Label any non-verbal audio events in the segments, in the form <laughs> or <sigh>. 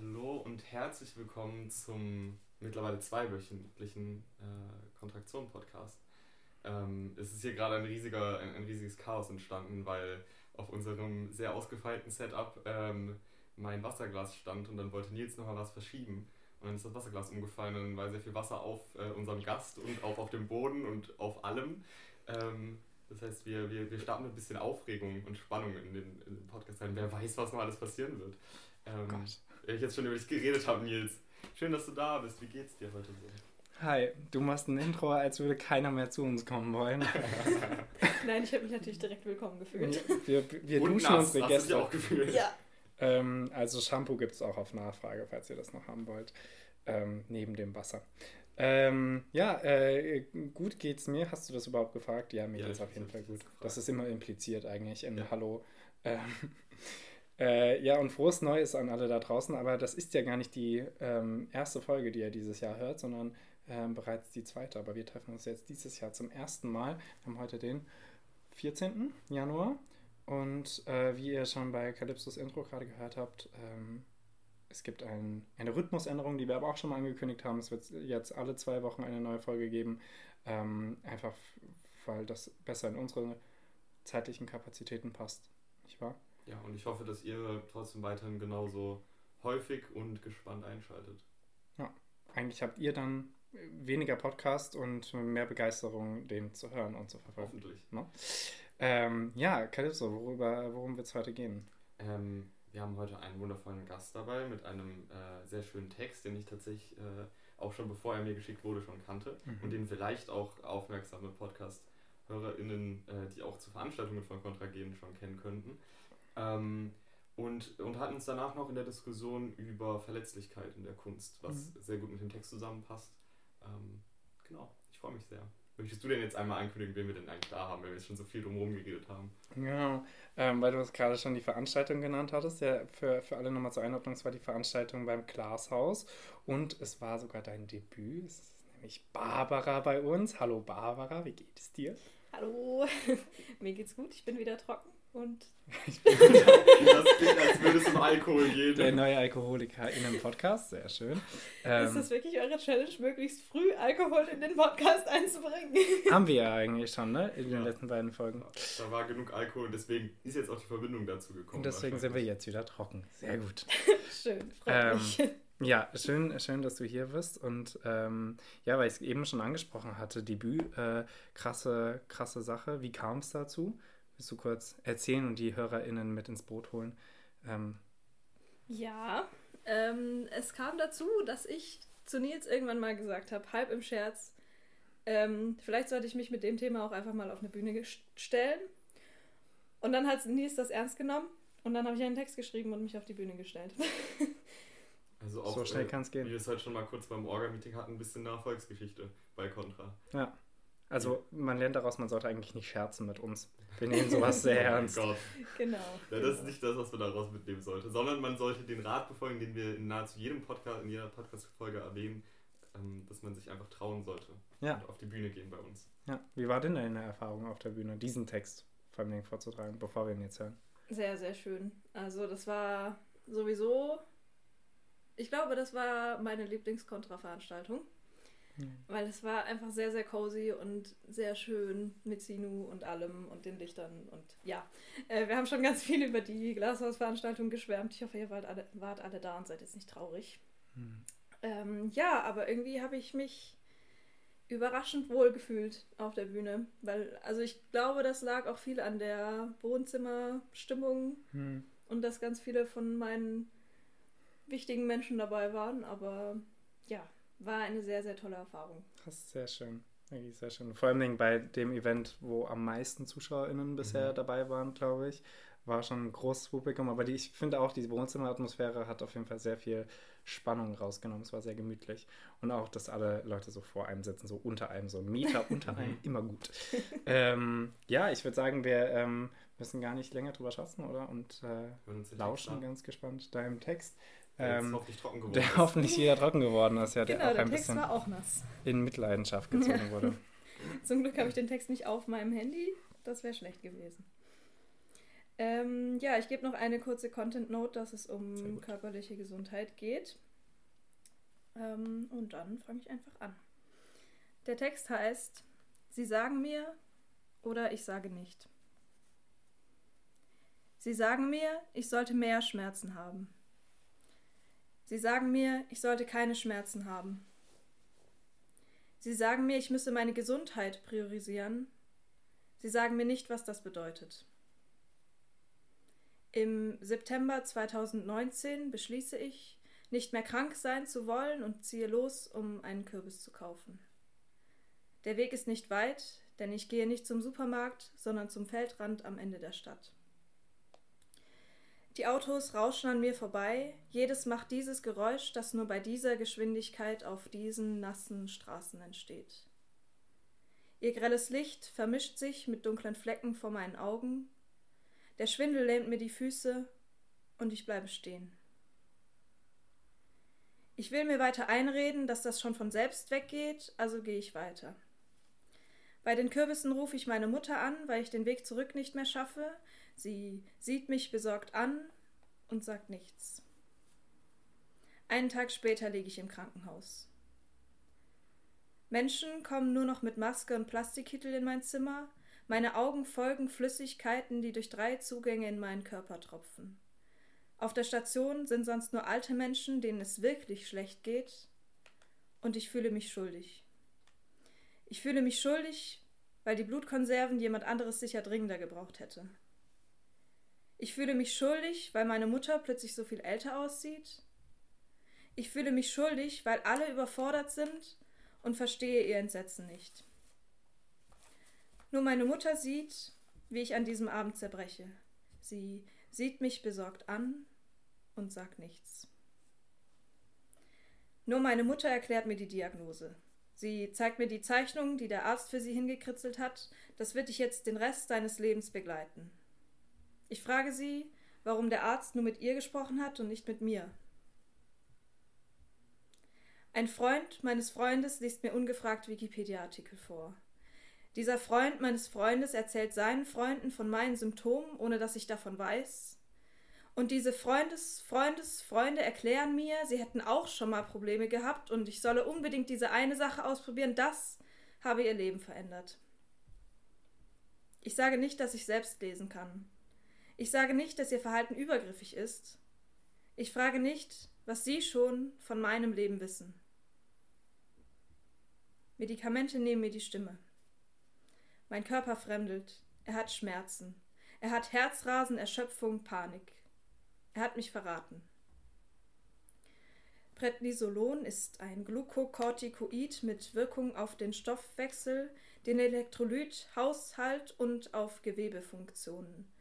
Hallo und herzlich willkommen zum mittlerweile zweiwöchentlichen äh, Kontraktion-Podcast. Ähm, es ist hier gerade ein, ein, ein, riesiges Chaos entstanden, weil auf unserem sehr ausgefeilten Setup ähm, mein Wasserglas stand und dann wollte Nils nochmal was verschieben. Und dann ist das Wasserglas umgefallen und dann war sehr viel Wasser auf äh, unserem Gast und auch auf dem Boden und auf allem. Ähm, das heißt, wir, wir, wir starten mit ein bisschen Aufregung und Spannung in den, in den Podcast rein. Wer weiß, was noch alles passieren wird. Ähm, Gott. Ich jetzt schon über dich geredet habe, Nils. Schön, dass du da bist. Wie geht's dir heute so? Hi, du machst ein Intro, als würde keiner mehr zu uns kommen wollen. <laughs> Nein, ich habe mich natürlich direkt willkommen gefühlt. Wir, wir Und duschen nass, unsere Gäste. Hast du dich auch gefühlt? Ja. Ähm, also Shampoo gibt es auch auf Nachfrage, falls ihr das noch haben wollt. Ähm, neben dem Wasser. Ähm, ja, äh, gut geht's mir. Hast du das überhaupt gefragt? Ja, mir ja, geht's auf jeden Fall gut. Das ist immer impliziert eigentlich in ja. Hallo. Ähm, äh, ja, und frohes Neues an alle da draußen, aber das ist ja gar nicht die ähm, erste Folge, die ihr dieses Jahr hört, sondern ähm, bereits die zweite. Aber wir treffen uns jetzt dieses Jahr zum ersten Mal. Wir haben heute den 14. Januar und äh, wie ihr schon bei Calypsos Intro gerade gehört habt, ähm, es gibt ein, eine Rhythmusänderung, die wir aber auch schon mal angekündigt haben. Es wird jetzt alle zwei Wochen eine neue Folge geben. Ähm, einfach weil das besser in unsere zeitlichen Kapazitäten passt. Nicht wahr? Ja, und ich hoffe, dass ihr trotzdem weiterhin genauso häufig und gespannt einschaltet. Ja, eigentlich habt ihr dann weniger Podcast und mehr Begeisterung, den zu hören und zu verfolgen. Hoffentlich. Ne? Ähm, ja, Calypso, worüber, worum wird es heute gehen? Ähm, wir haben heute einen wundervollen Gast dabei mit einem äh, sehr schönen Text, den ich tatsächlich äh, auch schon bevor er mir geschickt wurde schon kannte mhm. und den vielleicht auch aufmerksame Podcast-HörerInnen, äh, die auch zu Veranstaltungen von Contra gehen, schon kennen könnten. Ähm, und, und hatten uns danach noch in der Diskussion über Verletzlichkeit in der Kunst, was mhm. sehr gut mit dem Text zusammenpasst. Ähm, genau, ich freue mich sehr. Möchtest du denn jetzt einmal ankündigen, wen wir denn eigentlich da haben, wenn wir jetzt schon so viel drumherum geredet haben? Ja, ähm, weil du gerade schon die Veranstaltung genannt hattest. Ja, für, für alle nochmal zur Einordnung, es war die Veranstaltung beim Glashaus und es war sogar dein Debüt. Es ist nämlich Barbara bei uns. Hallo Barbara, wie geht es dir? Hallo, <laughs> mir geht's gut, ich bin wieder trocken. Und das klingt, als würde es um Alkohol gehen. Der neue Alkoholiker in einem Podcast, sehr schön. Ähm, ist das wirklich eure Challenge, möglichst früh Alkohol in den Podcast einzubringen? <laughs> Haben wir ja eigentlich schon, ne? In den ja. letzten beiden Folgen. Da war genug Alkohol und deswegen ist jetzt auch die Verbindung dazu gekommen. Und deswegen sind wir jetzt wieder trocken. Sehr gut. <laughs> schön, freut ähm, mich. Ja, schön, schön, dass du hier bist. Und ähm, ja, weil ich es eben schon angesprochen hatte, Debüt, äh, krasse, krasse Sache. Wie kam es dazu? Willst du kurz erzählen und die HörerInnen mit ins Boot holen? Ähm. Ja, ähm, es kam dazu, dass ich zu Nils irgendwann mal gesagt habe, halb im Scherz, ähm, vielleicht sollte ich mich mit dem Thema auch einfach mal auf eine Bühne stellen. Und dann hat Nils das ernst genommen und dann habe ich einen Text geschrieben und mich auf die Bühne gestellt. <laughs> Also auch, so schnell äh, kann es gehen. Wie wir es halt schon mal kurz beim Orga-Meeting hatten, ein bisschen Nachfolgsgeschichte bei Contra. Ja. Also man lernt daraus, man sollte eigentlich nicht scherzen mit uns. Wir nehmen sowas <laughs> sehr oh ernst. Gott. Genau. Ja, das ist nicht das, was man daraus mitnehmen sollte, sondern man sollte den Rat befolgen, den wir in nahezu jedem Podcast, in jeder Podcast-Folge erwähnen, ähm, dass man sich einfach trauen sollte ja. und auf die Bühne gehen bei uns. Ja, wie war denn deine Erfahrung auf der Bühne, diesen Text vor allem vorzutragen, bevor wir ihn jetzt hören? Sehr, sehr schön. Also das war sowieso, ich glaube, das war meine Lieblingskontra-Veranstaltung. Mhm. Weil es war einfach sehr, sehr cozy und sehr schön mit Sinu und allem und den Lichtern. Und ja, äh, wir haben schon ganz viel über die Glashausveranstaltung geschwärmt. Ich hoffe, ihr wart alle, wart alle da und seid jetzt nicht traurig. Mhm. Ähm, ja, aber irgendwie habe ich mich überraschend wohl gefühlt auf der Bühne. Weil, also ich glaube, das lag auch viel an der Wohnzimmerstimmung mhm. und dass ganz viele von meinen wichtigen Menschen dabei waren. Aber ja, war eine sehr, sehr tolle Erfahrung. Das ist sehr schön. Wirklich sehr schön. Vor allem bei dem Event, wo am meisten ZuschauerInnen bisher mhm. dabei waren, glaube ich, war schon ein großes Publikum. Aber die, ich finde auch, diese Wohnzimmeratmosphäre hat auf jeden Fall sehr viel Spannung rausgenommen. Es war sehr gemütlich. Und auch, dass alle Leute so vor einem sitzen, so unter einem, so Meter unter einem, immer gut. ähm, ja, ich würde sagen, wir ähm, müssen gar nicht länger drüber schatzen, oder? Und äh, lauschen ganz gespannt deinem Text. Ähm, hoffentlich trocken geworden der ist. <laughs> hoffentlich wieder trocken geworden ist, ja, genau, der auch der ein Text bisschen war auch nass. in Mitleidenschaft gezogen <laughs> wurde. Zum Glück habe ich den Text nicht auf meinem Handy, das wäre schlecht gewesen. Ähm, ja, ich gebe noch eine kurze Content Note, dass es um körperliche Gesundheit geht. Ähm, und dann fange ich einfach an. Der Text heißt, Sie sagen mir oder ich sage nicht. Sie sagen mir, ich sollte mehr Schmerzen haben. Sie sagen mir, ich sollte keine Schmerzen haben. Sie sagen mir, ich müsse meine Gesundheit priorisieren. Sie sagen mir nicht, was das bedeutet. Im September 2019 beschließe ich, nicht mehr krank sein zu wollen und ziehe los, um einen Kürbis zu kaufen. Der Weg ist nicht weit, denn ich gehe nicht zum Supermarkt, sondern zum Feldrand am Ende der Stadt. Die Autos rauschen an mir vorbei, jedes macht dieses Geräusch, das nur bei dieser Geschwindigkeit auf diesen nassen Straßen entsteht. Ihr grelles Licht vermischt sich mit dunklen Flecken vor meinen Augen, der Schwindel lähmt mir die Füße und ich bleibe stehen. Ich will mir weiter einreden, dass das schon von selbst weggeht, also gehe ich weiter. Bei den Kürbissen rufe ich meine Mutter an, weil ich den Weg zurück nicht mehr schaffe. Sie sieht mich besorgt an und sagt nichts. Einen Tag später liege ich im Krankenhaus. Menschen kommen nur noch mit Maske und Plastikkittel in mein Zimmer. Meine Augen folgen Flüssigkeiten, die durch drei Zugänge in meinen Körper tropfen. Auf der Station sind sonst nur alte Menschen, denen es wirklich schlecht geht. Und ich fühle mich schuldig. Ich fühle mich schuldig, weil die Blutkonserven jemand anderes sicher dringender gebraucht hätte. Ich fühle mich schuldig, weil meine Mutter plötzlich so viel älter aussieht. Ich fühle mich schuldig, weil alle überfordert sind und verstehe ihr Entsetzen nicht. Nur meine Mutter sieht, wie ich an diesem Abend zerbreche. Sie sieht mich besorgt an und sagt nichts. Nur meine Mutter erklärt mir die Diagnose. Sie zeigt mir die Zeichnung, die der Arzt für sie hingekritzelt hat. Das wird dich jetzt den Rest deines Lebens begleiten. Ich frage sie, warum der Arzt nur mit ihr gesprochen hat und nicht mit mir. Ein Freund meines Freundes liest mir ungefragt Wikipedia-Artikel vor. Dieser Freund meines Freundes erzählt seinen Freunden von meinen Symptomen, ohne dass ich davon weiß. Und diese Freundes, Freundes, Freunde erklären mir, sie hätten auch schon mal Probleme gehabt und ich solle unbedingt diese eine Sache ausprobieren, das habe ihr Leben verändert. Ich sage nicht, dass ich selbst lesen kann. Ich sage nicht, dass ihr Verhalten übergriffig ist. Ich frage nicht, was Sie schon von meinem Leben wissen. Medikamente nehmen mir die Stimme. Mein Körper fremdelt. Er hat Schmerzen. Er hat Herzrasen, Erschöpfung, Panik. Er hat mich verraten. Prednisolon ist ein Glukokortikoid mit Wirkung auf den Stoffwechsel, den Elektrolythaushalt und auf Gewebefunktionen.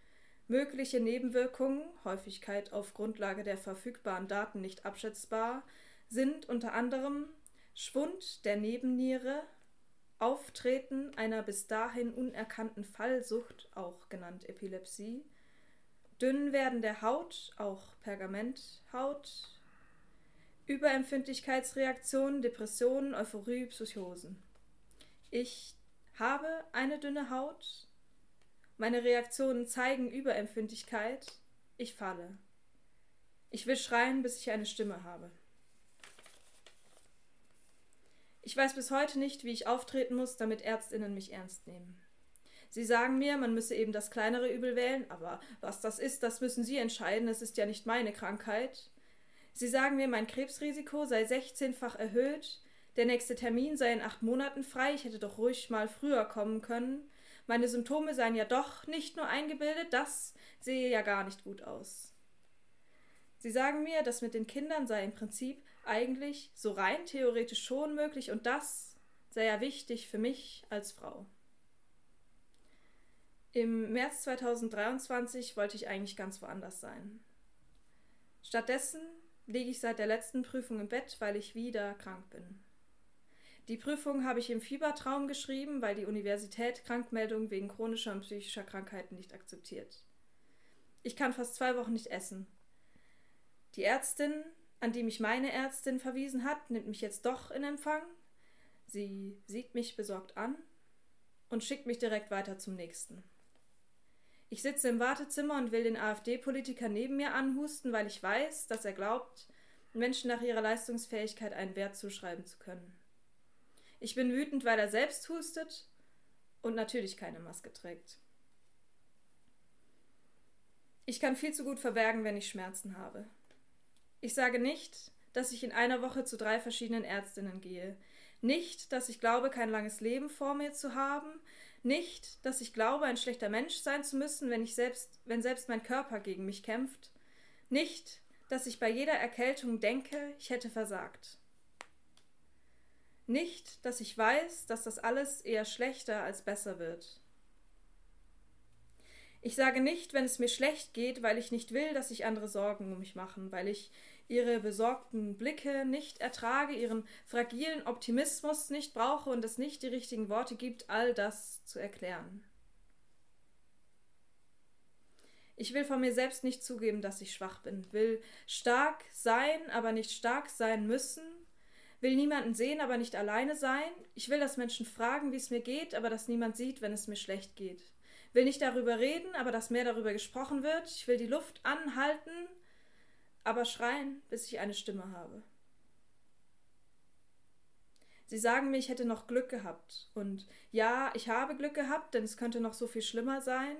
Mögliche Nebenwirkungen, Häufigkeit auf Grundlage der verfügbaren Daten nicht abschätzbar, sind unter anderem Schwund der Nebenniere, Auftreten einer bis dahin unerkannten Fallsucht, auch genannt Epilepsie, Dünnwerden der Haut, auch Pergamenthaut, Überempfindlichkeitsreaktionen, Depressionen, Euphorie, Psychosen. Ich habe eine dünne Haut. Meine Reaktionen zeigen Überempfindlichkeit. Ich falle. Ich will schreien, bis ich eine Stimme habe. Ich weiß bis heute nicht, wie ich auftreten muss, damit Ärztinnen mich ernst nehmen. Sie sagen mir, man müsse eben das kleinere Übel wählen, aber was das ist, das müssen Sie entscheiden, es ist ja nicht meine Krankheit. Sie sagen mir, mein Krebsrisiko sei 16-fach erhöht, der nächste Termin sei in acht Monaten frei, ich hätte doch ruhig mal früher kommen können. Meine Symptome seien ja doch nicht nur eingebildet, das sehe ja gar nicht gut aus. Sie sagen mir, das mit den Kindern sei im Prinzip eigentlich so rein theoretisch schon möglich und das sei ja wichtig für mich als Frau. Im März 2023 wollte ich eigentlich ganz woanders sein. Stattdessen liege ich seit der letzten Prüfung im Bett, weil ich wieder krank bin. Die Prüfung habe ich im Fiebertraum geschrieben, weil die Universität Krankmeldungen wegen chronischer und psychischer Krankheiten nicht akzeptiert. Ich kann fast zwei Wochen nicht essen. Die Ärztin, an die mich meine Ärztin verwiesen hat, nimmt mich jetzt doch in Empfang. Sie sieht mich besorgt an und schickt mich direkt weiter zum nächsten. Ich sitze im Wartezimmer und will den AfD-Politiker neben mir anhusten, weil ich weiß, dass er glaubt, Menschen nach ihrer Leistungsfähigkeit einen Wert zuschreiben zu können. Ich bin wütend, weil er selbst hustet und natürlich keine Maske trägt. Ich kann viel zu gut verbergen, wenn ich Schmerzen habe. Ich sage nicht, dass ich in einer Woche zu drei verschiedenen Ärztinnen gehe. Nicht, dass ich glaube, kein langes Leben vor mir zu haben. Nicht, dass ich glaube, ein schlechter Mensch sein zu müssen, wenn ich selbst, wenn selbst mein Körper gegen mich kämpft. Nicht, dass ich bei jeder Erkältung denke, ich hätte versagt. Nicht, dass ich weiß, dass das alles eher schlechter als besser wird. Ich sage nicht, wenn es mir schlecht geht, weil ich nicht will, dass sich andere Sorgen um mich machen, weil ich ihre besorgten Blicke nicht ertrage, ihren fragilen Optimismus nicht brauche und es nicht die richtigen Worte gibt, all das zu erklären. Ich will von mir selbst nicht zugeben, dass ich schwach bin, will stark sein, aber nicht stark sein müssen, will niemanden sehen, aber nicht alleine sein. Ich will, dass Menschen fragen, wie es mir geht, aber dass niemand sieht, wenn es mir schlecht geht. Will nicht darüber reden, aber dass mehr darüber gesprochen wird. Ich will die Luft anhalten, aber schreien, bis ich eine Stimme habe. Sie sagen mir, ich hätte noch Glück gehabt. Und ja, ich habe Glück gehabt, denn es könnte noch so viel schlimmer sein.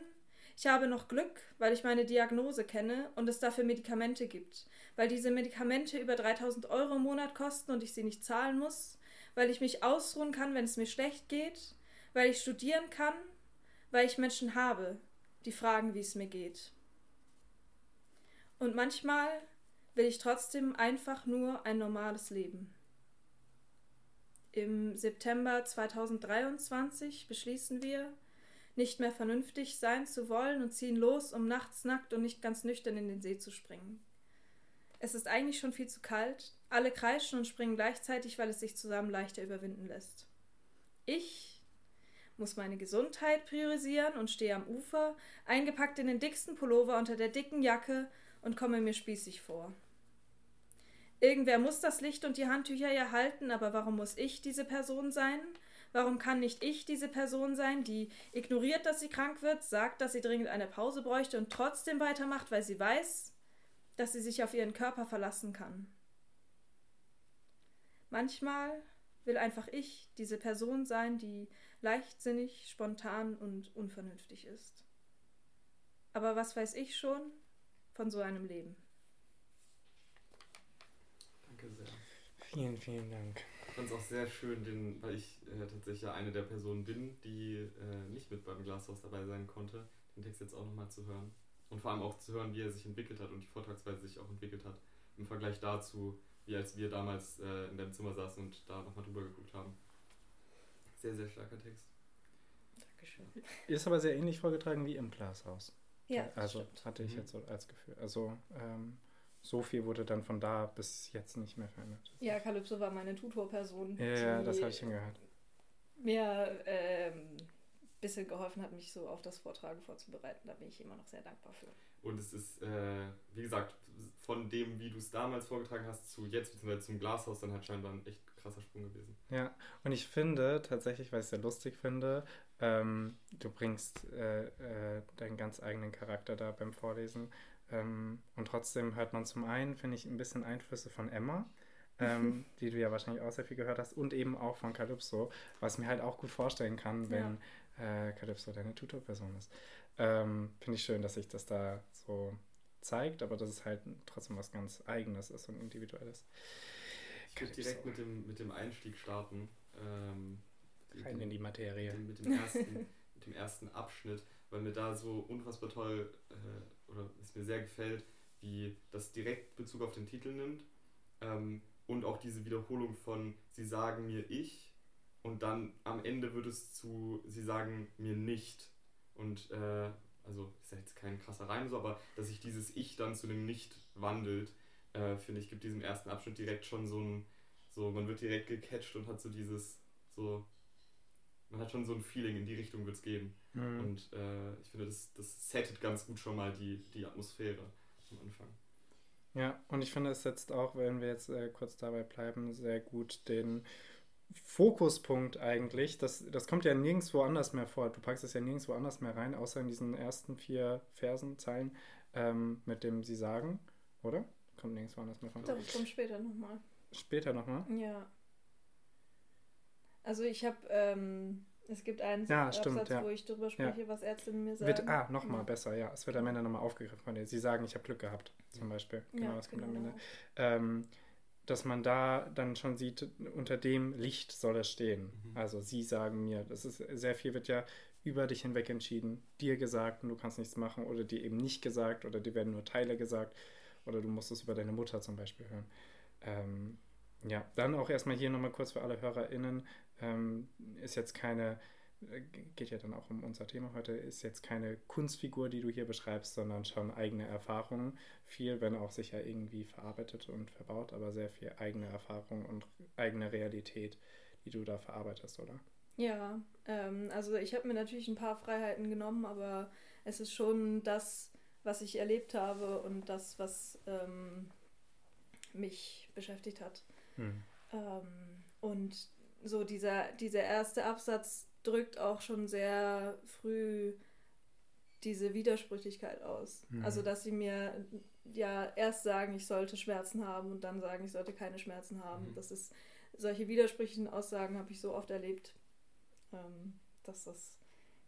Ich habe noch Glück, weil ich meine Diagnose kenne und es dafür Medikamente gibt. Weil diese Medikamente über 3000 Euro im Monat kosten und ich sie nicht zahlen muss. Weil ich mich ausruhen kann, wenn es mir schlecht geht. Weil ich studieren kann. Weil ich Menschen habe, die fragen, wie es mir geht. Und manchmal will ich trotzdem einfach nur ein normales Leben. Im September 2023 beschließen wir, nicht mehr vernünftig sein zu wollen und ziehen los, um nachts nackt und nicht ganz nüchtern in den See zu springen. Es ist eigentlich schon viel zu kalt, alle kreischen und springen gleichzeitig, weil es sich zusammen leichter überwinden lässt. Ich muss meine Gesundheit priorisieren und stehe am Ufer, eingepackt in den dicksten Pullover unter der dicken Jacke und komme mir spießig vor. Irgendwer muss das Licht und die Handtücher ja halten, aber warum muss ich diese Person sein? Warum kann nicht ich diese Person sein, die ignoriert, dass sie krank wird, sagt, dass sie dringend eine Pause bräuchte und trotzdem weitermacht, weil sie weiß, dass sie sich auf ihren Körper verlassen kann? Manchmal will einfach ich diese Person sein, die leichtsinnig, spontan und unvernünftig ist. Aber was weiß ich schon von so einem Leben? Danke sehr. Vielen, vielen Dank. Ich fand es auch sehr schön, den, weil ich äh, tatsächlich ja eine der Personen bin, die äh, nicht mit beim Glashaus dabei sein konnte, den Text jetzt auch nochmal zu hören. Und vor allem auch zu hören, wie er sich entwickelt hat und die Vortragsweise sich auch entwickelt hat. Im Vergleich dazu, wie als wir damals äh, in deinem Zimmer saßen und da nochmal drüber geguckt haben. Sehr, sehr starker Text. Dankeschön. <laughs> Ist aber sehr ähnlich vorgetragen wie im Glashaus. Ja, Also stimmt. hatte ich Mhm. jetzt so als Gefühl. Also ähm, so viel wurde dann von da bis jetzt nicht mehr verändert. Ja, Kalypso war meine Tutorperson. Ja, ja, das habe ich schon gehört. Mir ähm, ein bisschen geholfen hat, mich so auf das Vortragen vorzubereiten. Da bin ich immer noch sehr dankbar für. Und es ist, äh, wie gesagt, von dem, wie du es damals vorgetragen hast, zu jetzt, beziehungsweise zum Glashaus, dann halt scheinbar ein echt krasser Sprung gewesen. Ja, und ich finde tatsächlich, weil ich es sehr lustig finde, ähm, du bringst äh, äh, deinen ganz eigenen Charakter da beim Vorlesen. Ähm, und trotzdem hört man zum einen, finde ich, ein bisschen Einflüsse von Emma, ähm, <laughs> die du ja wahrscheinlich auch sehr viel gehört hast, und eben auch von Calypso, was mir halt auch gut vorstellen kann, wenn äh, Calypso deine Tutorperson ist. Ähm, finde ich schön, dass sich das da so zeigt, aber dass es halt trotzdem was ganz Eigenes ist und Individuelles. Ich würde direkt mit dem, mit dem Einstieg starten. Ähm, Rein in die Materie. mit, dem, mit, dem ersten, mit dem ersten Abschnitt, weil mir da so unfassbar toll äh, oder es mir sehr gefällt, wie das direkt Bezug auf den Titel nimmt ähm, und auch diese Wiederholung von Sie sagen mir ich und dann am Ende wird es zu Sie sagen mir nicht. Und äh, also ist ja jetzt kein krasser Reim so, aber dass sich dieses Ich dann zu dem Nicht wandelt, äh, finde ich, gibt diesem ersten Abschnitt direkt schon so ein, so, man wird direkt gecatcht und hat so dieses, so, man hat schon so ein Feeling, in die Richtung wird es gehen. Mhm. Und äh, ich finde, das, das settet ganz gut schon mal die, die Atmosphäre am Anfang. Ja, und ich finde, es setzt auch, wenn wir jetzt äh, kurz dabei bleiben, sehr gut den Fokuspunkt eigentlich. Das, das kommt ja nirgendwo anders mehr vor. Du packst es ja nirgendwo anders mehr rein, außer in diesen ersten vier Versen, Zeilen, ähm, mit dem sie sagen, oder? Kommt nirgendwo anders mehr vor. Doch, kommt später nochmal. Später nochmal? Ja. Also ich habe, ähm, es gibt einen ja, stimmt, ja. wo ich darüber spreche, ja. was Ärztinnen mir sagen. Wird, ah, nochmal ja. besser, ja. Es wird am Ende nochmal aufgegriffen von dir. Sie sagen, ich habe Glück gehabt, zum Beispiel. Genau, das kommt genau. am Ende. Ähm, dass man da dann schon sieht, unter dem Licht soll er stehen. Mhm. Also sie sagen mir, das ist sehr viel wird ja über dich hinweg entschieden, dir gesagt und du kannst nichts machen oder dir eben nicht gesagt oder dir werden nur Teile gesagt oder du musst es über deine Mutter zum Beispiel hören. Ähm, ja, dann auch erstmal hier nochmal kurz für alle HörerInnen, ähm, ist jetzt keine, äh, geht ja dann auch um unser Thema heute, ist jetzt keine Kunstfigur, die du hier beschreibst, sondern schon eigene Erfahrungen. Viel, wenn auch sicher irgendwie verarbeitet und verbaut, aber sehr viel eigene Erfahrung und eigene Realität, die du da verarbeitest, oder? Ja, ähm, also ich habe mir natürlich ein paar Freiheiten genommen, aber es ist schon das, was ich erlebt habe und das, was ähm, mich beschäftigt hat. Hm. Ähm, und so dieser, dieser erste Absatz drückt auch schon sehr früh diese Widersprüchlichkeit aus. Mhm. Also, dass sie mir ja erst sagen, ich sollte Schmerzen haben und dann sagen, ich sollte keine Schmerzen haben. Mhm. Das ist, solche widersprüchlichen Aussagen habe ich so oft erlebt, ähm, dass das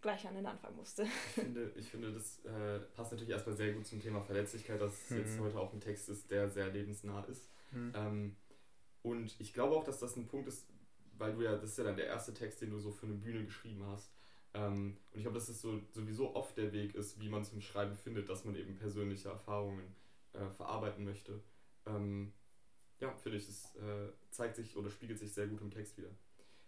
gleich an den Anfang musste. Ich finde, ich finde das äh, passt natürlich erstmal sehr gut zum Thema Verletzlichkeit, dass es mhm. jetzt heute auch ein Text ist, der sehr lebensnah ist. Mhm. Ähm, und ich glaube auch, dass das ein Punkt ist, weil du ja, das ist ja dann der erste Text, den du so für eine Bühne geschrieben hast. Ähm, und ich glaube, dass es so, sowieso oft der Weg ist, wie man zum Schreiben findet, dass man eben persönliche Erfahrungen äh, verarbeiten möchte. Ähm, ja, finde ich, das äh, zeigt sich oder spiegelt sich sehr gut im Text wieder.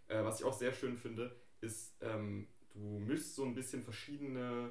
Äh, was ich auch sehr schön finde, ist, ähm, du mischst so ein bisschen verschiedene,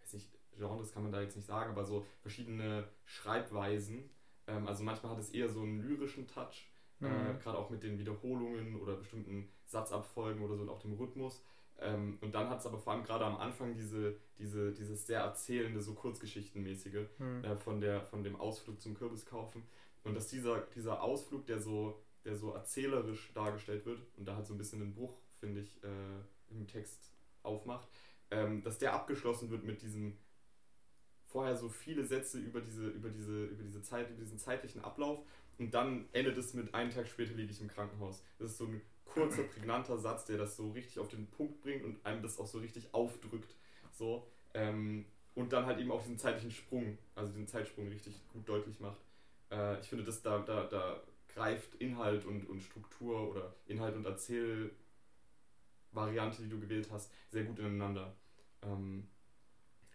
weiß nicht, Genres kann man da jetzt nicht sagen, aber so verschiedene Schreibweisen. Ähm, also manchmal hat es eher so einen lyrischen Touch mhm. Äh, Gerade auch mit den Wiederholungen oder bestimmten Satzabfolgen oder so und auch dem Rhythmus. Ähm, und dann hat es aber vor allem gerade am Anfang diese, diese, dieses sehr erzählende, so kurzgeschichtenmäßige mhm. äh, von, der, von dem Ausflug zum Kürbiskaufen. Und dass dieser, dieser Ausflug, der so, der so erzählerisch dargestellt wird und da halt so ein bisschen den Bruch, finde ich, äh, im Text aufmacht, ähm, dass der abgeschlossen wird mit diesem vorher so viele Sätze über diese, über diese, über diese Zeit, über diesen zeitlichen Ablauf und dann endet es mit einen Tag später liege ich im Krankenhaus. Das ist so ein kurzer, <laughs> prägnanter Satz, der das so richtig auf den Punkt bringt und einem das auch so richtig aufdrückt. So, ähm, und dann halt eben auch diesen zeitlichen Sprung, also den Zeitsprung richtig gut deutlich macht. Äh, ich finde, dass da, da, da greift Inhalt und, und Struktur oder Inhalt und Erzählvariante, die du gewählt hast, sehr gut ineinander. Ähm,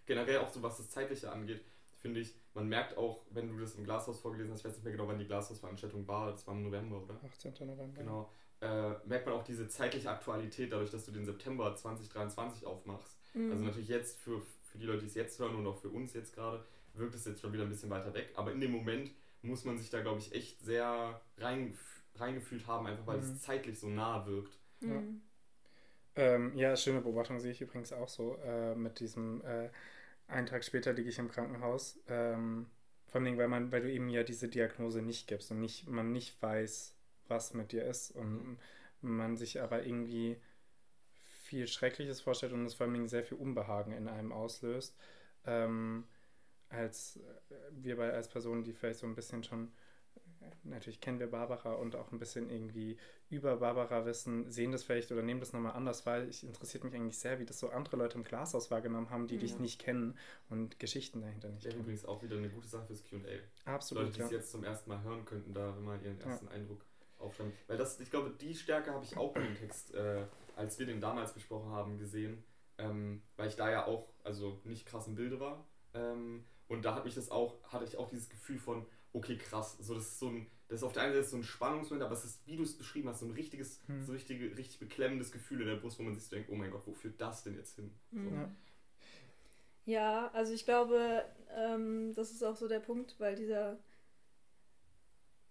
generell auch so, was das Zeitliche angeht, finde ich, man merkt auch, wenn du das im Glashaus vorgelesen hast, ich weiß nicht mehr genau, wann die Glashausveranstaltung war, das war im November, oder? 18. November. Genau. Äh, merkt man auch diese zeitliche Aktualität dadurch, dass du den September 2023 aufmachst. Mhm. Also natürlich jetzt für, für die Leute, die es jetzt hören und auch für uns jetzt gerade, wirkt es jetzt schon wieder ein bisschen weiter weg. Aber in dem Moment muss man sich da, glaube ich, echt sehr rein, reingefühlt haben, einfach weil mhm. es zeitlich so nah wirkt. Mhm. Ja. Ähm, ja, schöne Beobachtung sehe ich übrigens auch so äh, mit diesem äh, einen Tag später liege ich im Krankenhaus. Ähm, vor allem, weil, man, weil du eben ja diese Diagnose nicht gibst und nicht, man nicht weiß, was mit dir ist und man sich aber irgendwie viel Schreckliches vorstellt und es vor allem sehr viel Unbehagen in einem auslöst. Ähm, als äh, wir bei, als Personen, die vielleicht so ein bisschen schon natürlich kennen wir Barbara und auch ein bisschen irgendwie über Barbara wissen, sehen das vielleicht oder nehmen das nochmal anders, weil ich interessiert mich eigentlich sehr, wie das so andere Leute im Glashaus wahrgenommen haben, die ja. dich nicht kennen und Geschichten dahinter nicht ja, kennen. übrigens auch wieder eine gute Sache fürs Q&A. Absolut, Leute, die es jetzt zum ersten Mal hören könnten, da immer ihren ersten ja. Eindruck aufschreiben. Weil das, ich glaube, die Stärke habe ich auch bei dem Text, äh, als wir den damals besprochen haben, gesehen, ähm, weil ich da ja auch, also nicht krass im Bilde war. Ähm, und da hat mich das auch, hatte ich auch dieses Gefühl von, okay, krass, so das ist so ein, das ist auf der einen Seite so ein Spannungsmoment, aber es ist, wie du es beschrieben hast, so ein richtiges, hm. so richtige, richtig beklemmendes Gefühl in der Brust, wo man sich denkt, oh mein Gott, wo führt das denn jetzt hin? So. Ja. ja. also ich glaube, ähm, das ist auch so der Punkt, weil dieser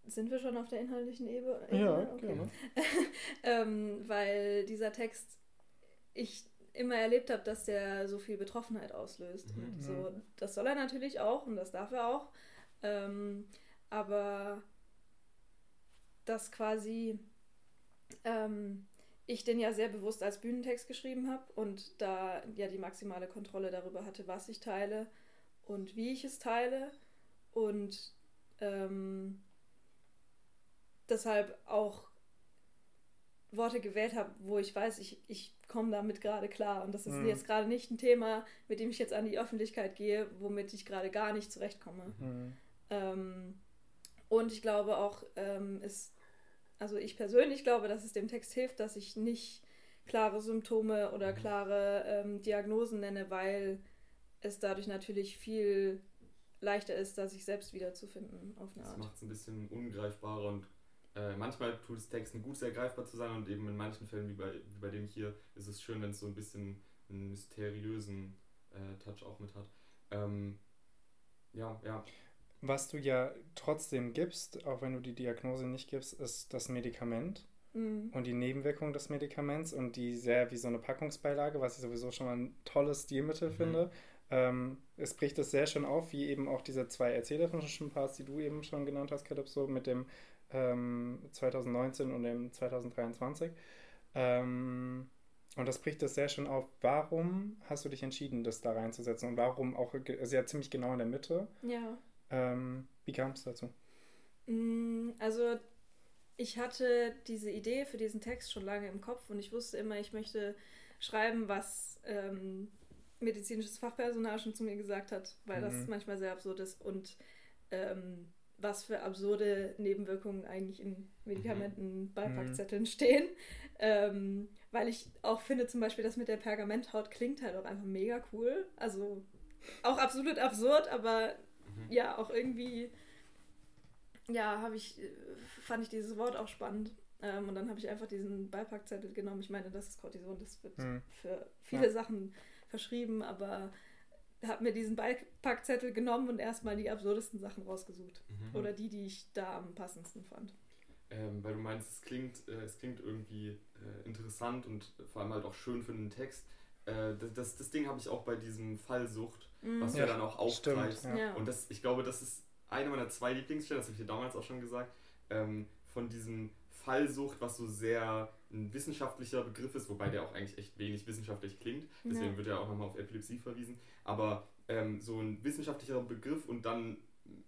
sind wir schon auf der inhaltlichen Ebene? Ja, okay. gerne. <laughs> ähm, weil dieser Text, ich immer erlebt habe, dass der so viel Betroffenheit auslöst. Mhm. Und so, das soll er natürlich auch und das darf er auch. Ähm, aber dass quasi ähm, ich den ja sehr bewusst als Bühnentext geschrieben habe und da ja die maximale Kontrolle darüber hatte, was ich teile und wie ich es teile und ähm, deshalb auch Worte gewählt habe, wo ich weiß, ich, ich komme damit gerade klar. Und das ist mhm. jetzt gerade nicht ein Thema, mit dem ich jetzt an die Öffentlichkeit gehe, womit ich gerade gar nicht zurechtkomme. Mhm. Ähm, und ich glaube auch, ähm, ist, also ich persönlich glaube, dass es dem Text hilft, dass ich nicht klare Symptome oder mhm. klare ähm, Diagnosen nenne, weil es dadurch natürlich viel leichter ist, da sich selbst wiederzufinden auf eine das Art. Das macht es ein bisschen ungreifbarer und äh, manchmal tut es Texten gut, sehr greifbar zu sein und eben in manchen Fällen, wie bei, wie bei dem hier, ist es schön, wenn es so ein bisschen einen mysteriösen äh, Touch auch mit hat. Ähm, ja, ja. Was du ja trotzdem gibst, auch wenn du die Diagnose nicht gibst, ist das Medikament mhm. und die Nebenwirkung des Medikaments und die sehr wie so eine Packungsbeilage, was ich sowieso schon mal ein tolles Stilmittel mhm. finde. Ähm, es bricht es sehr schön auf, wie eben auch diese zwei erzählerischen Parts, die du eben schon genannt hast, Calypso, mit dem ähm, 2019 und dem 2023. Ähm, und das bricht das sehr schön auf. Warum hast du dich entschieden, das da reinzusetzen? Und warum auch, also ja ziemlich genau in der Mitte. Ja. Ähm, wie kam es dazu? Mm, also ich hatte diese Idee für diesen Text schon lange im Kopf und ich wusste immer, ich möchte schreiben, was ähm, medizinisches Fachpersonal schon zu mir gesagt hat, weil mhm. das manchmal sehr absurd ist und ähm, was für absurde Nebenwirkungen eigentlich in Medikamenten-Beipackzetteln mhm. stehen. Ähm, weil ich auch finde, zum Beispiel, das mit der Pergamenthaut klingt halt auch einfach mega cool. Also auch absolut absurd, aber mhm. ja, auch irgendwie, ja, habe ich, fand ich dieses Wort auch spannend. Ähm, und dann habe ich einfach diesen Beipackzettel genommen. Ich meine, das ist Cortison, das wird mhm. für viele ja. Sachen verschrieben, aber habe mir diesen Beipackzettel genommen und erstmal die absurdesten Sachen rausgesucht. Mhm. Oder die, die ich da am passendsten fand. Ähm, weil du meinst, es klingt, äh, es klingt irgendwie äh, interessant und vor allem halt auch schön für den Text. Äh, das, das, das, Ding habe ich auch bei diesem Fallsucht. Was ja, ja dann auch aufgreift. Ja. Und das, ich glaube, das ist eine meiner zwei Lieblingsstellen, das habe ich dir damals auch schon gesagt, ähm, von diesem Fallsucht, was so sehr ein wissenschaftlicher Begriff ist, wobei der auch eigentlich echt wenig wissenschaftlich klingt. Deswegen ja. wird ja auch nochmal auf Epilepsie verwiesen. Aber ähm, so ein wissenschaftlicher Begriff und dann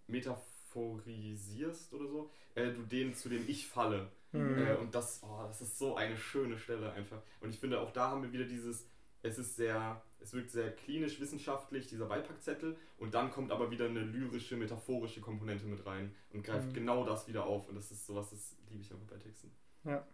metaphorisierst oder so, äh, du den zu dem Ich falle. Mhm. Äh, und das, oh, das ist so eine schöne Stelle einfach. Und ich finde, auch da haben wir wieder dieses, es ist sehr, es wirkt sehr klinisch wissenschaftlich, dieser Beipackzettel, und dann kommt aber wieder eine lyrische, metaphorische Komponente mit rein und greift mhm. genau das wieder auf. Und das ist sowas, das liebe ich einfach bei Texten. Ja.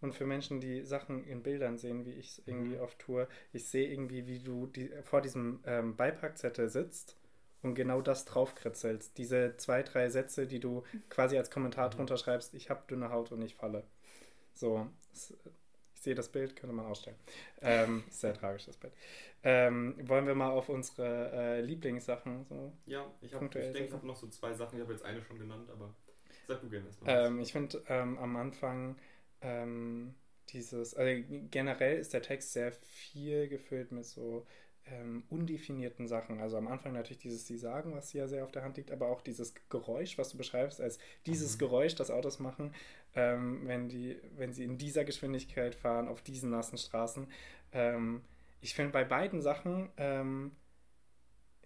Und für Menschen, die Sachen in Bildern sehen, wie ich es irgendwie mhm. oft tue, ich sehe irgendwie, wie du die, vor diesem ähm, Beipackzettel sitzt und genau das draufkritzelst. Diese zwei, drei Sätze, die du quasi als Kommentar mhm. drunter schreibst, ich habe dünne Haut und ich falle. So, ich sehe das Bild, könnte man ausstellen. Ähm, <laughs> sehr tragisch, das Bild. Ähm, wollen wir mal auf unsere äh, Lieblingssachen so Ja, ich, ich denke, ich habe noch so zwei Sachen. Ich habe jetzt eine schon genannt, aber sag du gerne erstmal. Ähm, ich finde ähm, am Anfang ähm, dieses, also generell ist der Text sehr viel gefüllt mit so ähm, undefinierten Sachen. Also am Anfang natürlich dieses Sie sagen, was ja sehr auf der Hand liegt, aber auch dieses Geräusch, was du beschreibst, als dieses mhm. Geräusch, das Autos machen, ähm, wenn, die, wenn sie in dieser Geschwindigkeit fahren, auf diesen nassen Straßen. Ähm, ich finde bei beiden Sachen, ähm,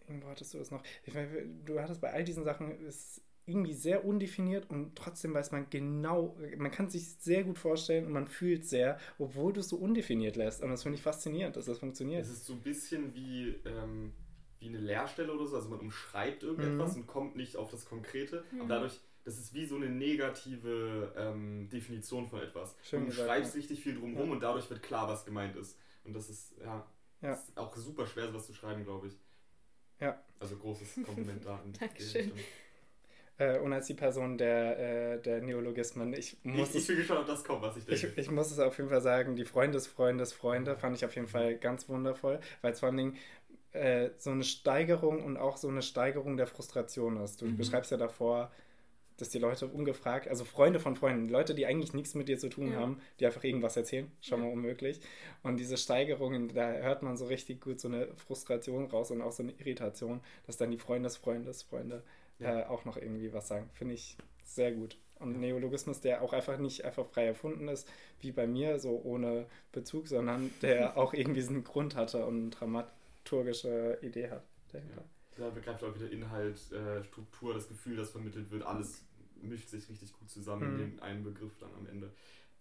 irgendwo hattest du das noch, ich mein, du hattest bei all diesen Sachen, ist irgendwie sehr undefiniert und trotzdem weiß man genau, man kann sich sehr gut vorstellen und man fühlt sehr, obwohl du es so undefiniert lässt. Und das finde ich faszinierend, dass das funktioniert. Es ist so ein bisschen wie, ähm, wie eine Leerstelle oder so, also man umschreibt irgendetwas mhm. und kommt nicht auf das Konkrete, mhm. aber dadurch, das ist wie so eine negative ähm, Definition von etwas. Schön du schreibst richtig viel drumherum ja. und dadurch wird klar, was gemeint ist. Und das ist, ja, ja. Ist auch super schwer, sowas zu schreiben, glaube ich. Ja. Also großes Kompliment da. <laughs> Dankeschön. Äh, und als die Person der, äh, der Neologismen. Ich, muss ich, ich bin gespannt, ob das kommt, was ich denke. Ich, ich muss es auf jeden Fall sagen, die Freundes, Freundes, Freunde fand ich auf jeden Fall ganz wundervoll, weil es vor allen Dingen äh, so eine Steigerung und auch so eine Steigerung der Frustration ist. Du mhm. beschreibst ja davor, dass die Leute ungefragt, also Freunde von Freunden, Leute, die eigentlich nichts mit dir zu tun ja. haben, die einfach irgendwas erzählen, schon mal unmöglich. Und diese Steigerungen, da hört man so richtig gut so eine Frustration raus und auch so eine Irritation, dass dann die Freundes, Freundes, Freunde ja. äh, auch noch irgendwie was sagen. Finde ich sehr gut. Und Neologismus, der auch einfach nicht einfach frei erfunden ist, wie bei mir, so ohne Bezug, sondern der <laughs> auch irgendwie einen Grund hatte und eine dramaturgische Idee hat. Dahinter. Ja. Da begreift auch wieder Inhalt, äh, Struktur, das Gefühl, das vermittelt wird, alles mischt sich richtig gut zusammen mhm. in den einen Begriff dann am Ende.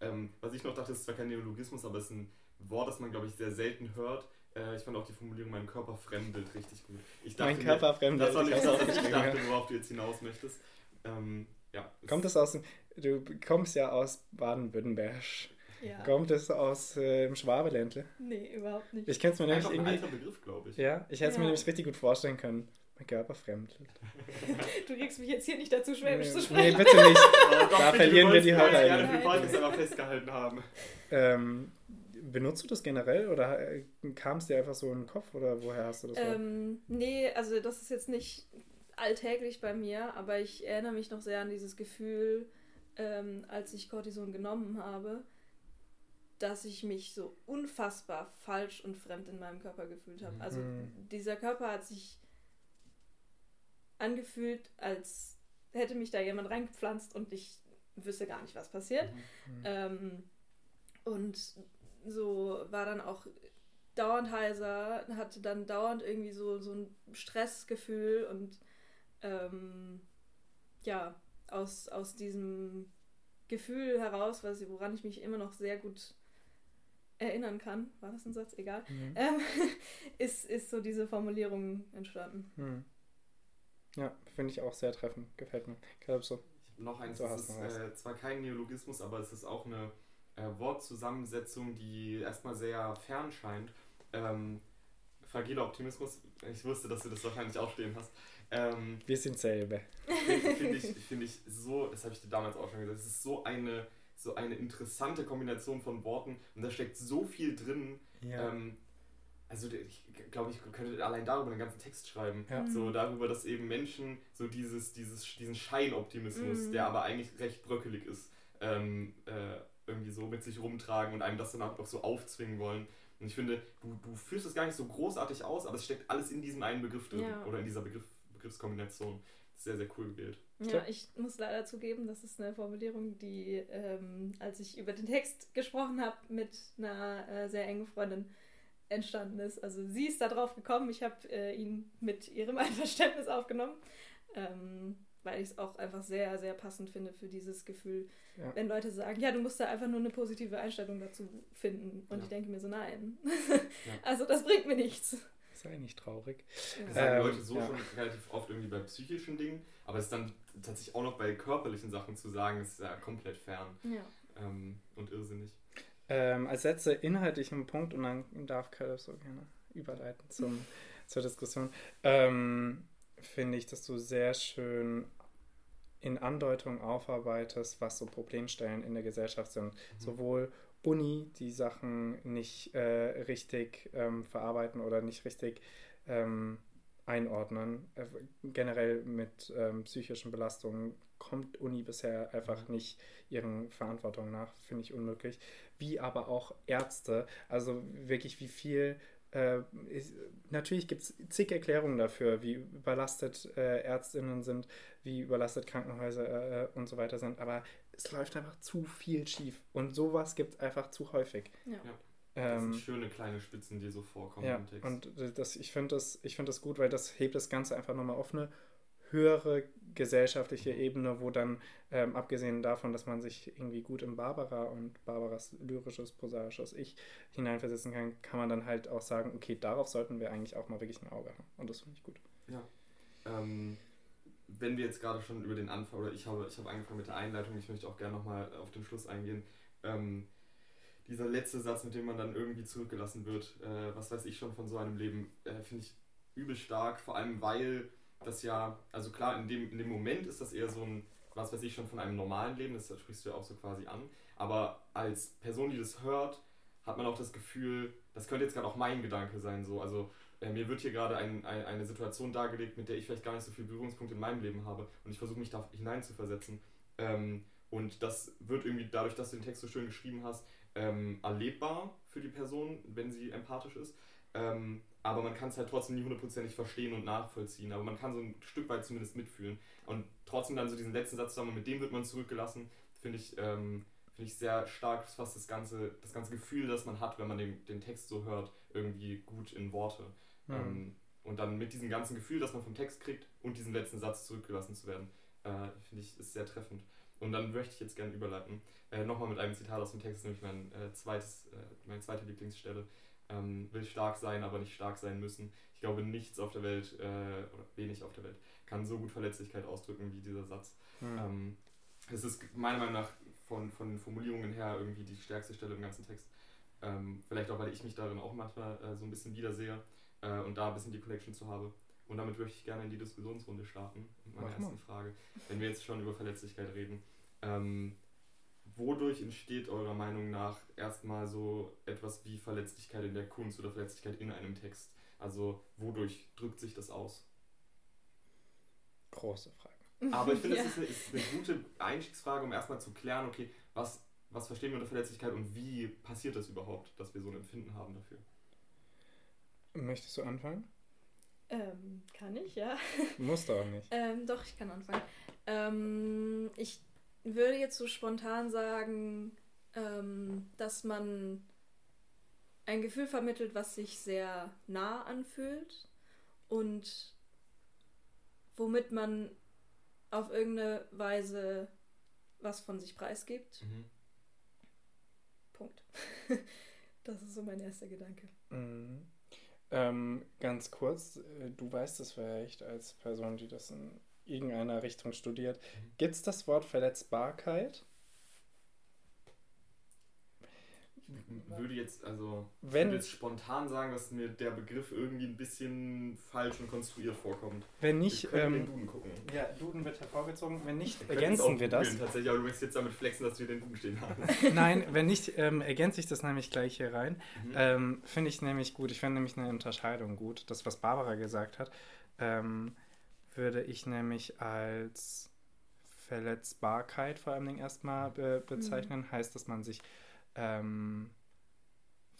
Ähm, was ich noch dachte, ist zwar kein Neologismus, aber es ist ein Wort, das man, glaube ich, sehr selten hört. Äh, ich fand auch die Formulierung, mein Körper fremdelt, richtig gut. Ich dachte, mein Körper fremdelt. Das war nicht das, was ich dachte, worauf du jetzt hinaus möchtest. Ähm, ja, Kommt es aus, du kommst ja aus Baden-Württemberg. Ja. Kommt es aus äh, dem Schwabeländle? Nee, überhaupt nicht. Ich kenne es mir nämlich irgendwie. Ein alter Begriff, glaube ich. Ja, ich hätte es ja. mir nämlich richtig gut vorstellen können. Mein Körper fremdelt. <laughs> du kriegst mich jetzt hier nicht dazu, Schwäbisch nee. zu sprechen. Nee, bitte nicht. <laughs> Oh, doch, da verlieren wir die Hörer. Ja, wir wollten es aber festgehalten haben. Ähm, benutzt du das generell oder äh, kam es dir einfach so in den Kopf oder woher hast du das? Ähm, nee, also das ist jetzt nicht alltäglich bei mir, aber ich erinnere mich noch sehr an dieses Gefühl, ähm, als ich Cortison genommen habe, dass ich mich so unfassbar falsch und fremd in meinem Körper gefühlt habe. Also mhm. dieser Körper hat sich angefühlt, als hätte mich da jemand reingepflanzt und ich wüsste gar nicht, was passiert. Mhm. mhm. Ähm, und so war dann auch dauernd heiser, hatte dann dauernd irgendwie so, so ein Stressgefühl und ähm, ja, aus, aus diesem Gefühl heraus, was, woran ich mich immer noch sehr gut erinnern kann, war das ein Satz? Egal, mhm. ähm, <laughs> ist, ist so diese Formulierung entstanden. Mhm. Ja, finde ich auch sehr treffend, gefällt mir. Ich glaube so. Ich habe noch eins, so das ist äh, zwar kein Neologismus, aber es ist auch eine äh, Wortzusammensetzung, die erstmal sehr fern scheint. Ähm, fragiler Optimismus, ich wusste, dass du das wahrscheinlich auch stehen hast. Ähm, Wir sind selber. Finde ich, find ich so, das habe ich dir damals auch schon gesagt, es ist so eine, so eine interessante Kombination von Worten und da steckt so viel drin. Ja. Ähm, also ich glaube, ich könnte allein darüber einen ganzen Text schreiben. Ja. So darüber, dass eben Menschen so dieses, dieses, diesen Scheinoptimismus, mhm. der aber eigentlich recht bröckelig ist, ähm, äh, irgendwie so mit sich rumtragen und einem das dann auch so aufzwingen wollen. Und ich finde, du, du führst es gar nicht so großartig aus, aber es steckt alles in diesem einen Begriff drin ja. oder in dieser Begriff, Begriffskombination. Sehr, sehr cool gewählt. Ja, ich muss leider zugeben, das ist eine Formulierung, die, ähm, als ich über den Text gesprochen habe, mit einer äh, sehr engen Freundin entstanden ist. Also sie ist da drauf gekommen, ich habe äh, ihn mit ihrem <laughs> Einverständnis aufgenommen. Ähm, weil ich es auch einfach sehr, sehr passend finde für dieses Gefühl, ja. wenn Leute sagen, ja, du musst da einfach nur eine positive Einstellung dazu finden. Und ja. ich denke mir so, nein. ja. <laughs> Also das bringt mir nichts. Sei nicht traurig. Das sagen ähm, Leute so schon relativ oft irgendwie bei psychischen Dingen, aber es ist dann tatsächlich auch noch bei körperlichen Sachen zu sagen, ist ja komplett fern ähm, und irrsinnig. Ähm, als letzter inhaltlichen Punkt, und dann darf Caleb so gerne überleiten zum, <laughs> zur Diskussion. Ähm, finde ich, dass du sehr schön in Andeutung aufarbeitest, was so Problemstellen in der Gesellschaft sind. Mhm. Sowohl Uni, die Sachen nicht äh, richtig ähm, verarbeiten oder nicht richtig ähm, einordnen. Äh, generell mit ähm, psychischen Belastungen kommt Uni bisher einfach mhm. nicht ihren Verantwortungen nach, finde ich unmöglich. Wie aber auch Ärzte, also wirklich wie viel äh, ist, natürlich gibt es zig Erklärungen dafür, wie überlastet äh, Ärztinnen sind, wie überlastet Krankenhäuser äh, und so weiter sind, aber es läuft einfach zu viel schief und sowas gibt es einfach zu häufig. Ja. ja. Das sind ähm, schöne kleine Spitzen, die so vorkommen ja, im Text. Und das, ich finde das, find das gut, weil das hebt das Ganze einfach nochmal auf eine höhere gesellschaftliche Ebene, wo dann, ähm, abgesehen davon, dass man sich irgendwie gut in Barbara und Barbaras lyrisches, prosaisches Ich hineinversetzen kann, kann man dann halt auch sagen, okay, darauf sollten wir eigentlich auch mal wirklich ein Auge haben. Und das finde ich gut. Ja. Ähm, wenn wir jetzt gerade schon über den Anfang, oder ich habe, ich habe angefangen mit der Einleitung, ich möchte auch gerne nochmal auf den Schluss eingehen. Ähm, dieser letzte Satz, mit dem man dann irgendwie zurückgelassen wird, äh, was weiß ich schon von so einem Leben, äh, finde ich übel stark, vor allem weil das ja, also klar, in dem, in dem Moment ist das eher so ein, was weiß ich schon von einem normalen Leben, das sprichst du ja auch so quasi an, aber als Person, die das hört, hat man auch das Gefühl, das könnte jetzt gerade auch mein Gedanke sein, so, also äh, mir wird hier gerade ein, ein, eine Situation dargelegt, mit der ich vielleicht gar nicht so viel Berührungspunkte in meinem Leben habe und ich versuche mich da hineinzuversetzen. Ähm, und das wird irgendwie dadurch, dass du den Text so schön geschrieben hast, ähm, erlebbar für die Person, wenn sie empathisch ist. Ähm, aber man kann es halt trotzdem nie hundertprozentig verstehen und nachvollziehen. Aber man kann so ein Stück weit zumindest mitfühlen. Und trotzdem dann so diesen letzten Satz zusammen, mit dem wird man zurückgelassen, finde ich, ähm, find ich sehr stark, das fasst das ganze, das ganze Gefühl, das man hat, wenn man den, den Text so hört, irgendwie gut in Worte. Mhm. Ähm, und dann mit diesem ganzen Gefühl, das man vom Text kriegt und diesen letzten Satz zurückgelassen zu werden, äh, finde ich, ist sehr treffend. Und dann möchte ich jetzt gerne überleiten. Äh, Nochmal mit einem Zitat aus dem Text, nämlich mein, äh, zweites, äh, meine zweite Lieblingsstelle. Ähm, will stark sein, aber nicht stark sein müssen. Ich glaube, nichts auf der Welt, äh, oder wenig auf der Welt, kann so gut Verletzlichkeit ausdrücken wie dieser Satz. Mhm. Ähm, es ist meiner Meinung nach von, von den Formulierungen her irgendwie die stärkste Stelle im ganzen Text. Ähm, vielleicht auch, weil ich mich darin auch manchmal äh, so ein bisschen wiedersehe äh, und da ein bisschen die Collection zu habe. Und damit möchte ich gerne in die Diskussionsrunde starten. Mit meiner Mach ersten mal. Frage. Wenn wir jetzt schon über Verletzlichkeit reden. Ähm, wodurch entsteht eurer Meinung nach erstmal so etwas wie Verletzlichkeit in der Kunst oder Verletzlichkeit in einem Text? Also wodurch drückt sich das aus? Große Frage. Aber ich finde, <laughs> ja. es ist eine, ist eine gute Einstiegsfrage, um erstmal zu klären, okay, was, was verstehen wir unter Verletzlichkeit und wie passiert das überhaupt, dass wir so ein Empfinden haben dafür? Möchtest du anfangen? Ähm, kann ich, ja. Musst du auch nicht. <laughs> ähm, doch, ich kann anfangen. Ähm, ich würde jetzt so spontan sagen, ähm, dass man ein Gefühl vermittelt, was sich sehr nah anfühlt und womit man auf irgendeine Weise was von sich preisgibt. Mhm. Punkt. <laughs> das ist so mein erster Gedanke. Mhm. Ähm, ganz kurz, äh, du weißt es vielleicht als Person, die das in irgendeiner Richtung studiert. Gibt es das Wort Verletzbarkeit? Ich würde jetzt, also, wenn, würde jetzt spontan sagen, dass mir der Begriff irgendwie ein bisschen falsch und konstruiert vorkommt. Wenn nicht, wir ähm, den Duden gucken. Ja, Duden wird hervorgezogen. Wenn nicht, wir ergänzen wir das. Tatsächlich, aber du möchtest jetzt damit flexen, dass wir den Duden stehen haben. <laughs> Nein, wenn nicht, ähm, ergänze ich das nämlich gleich hier rein. Mhm. Ähm, finde ich nämlich gut. Ich finde nämlich eine Unterscheidung gut. Das, was Barbara gesagt hat. Ähm, würde ich nämlich als Verletzbarkeit vor allem erstmal be bezeichnen. Mhm. Heißt, dass man sich ähm,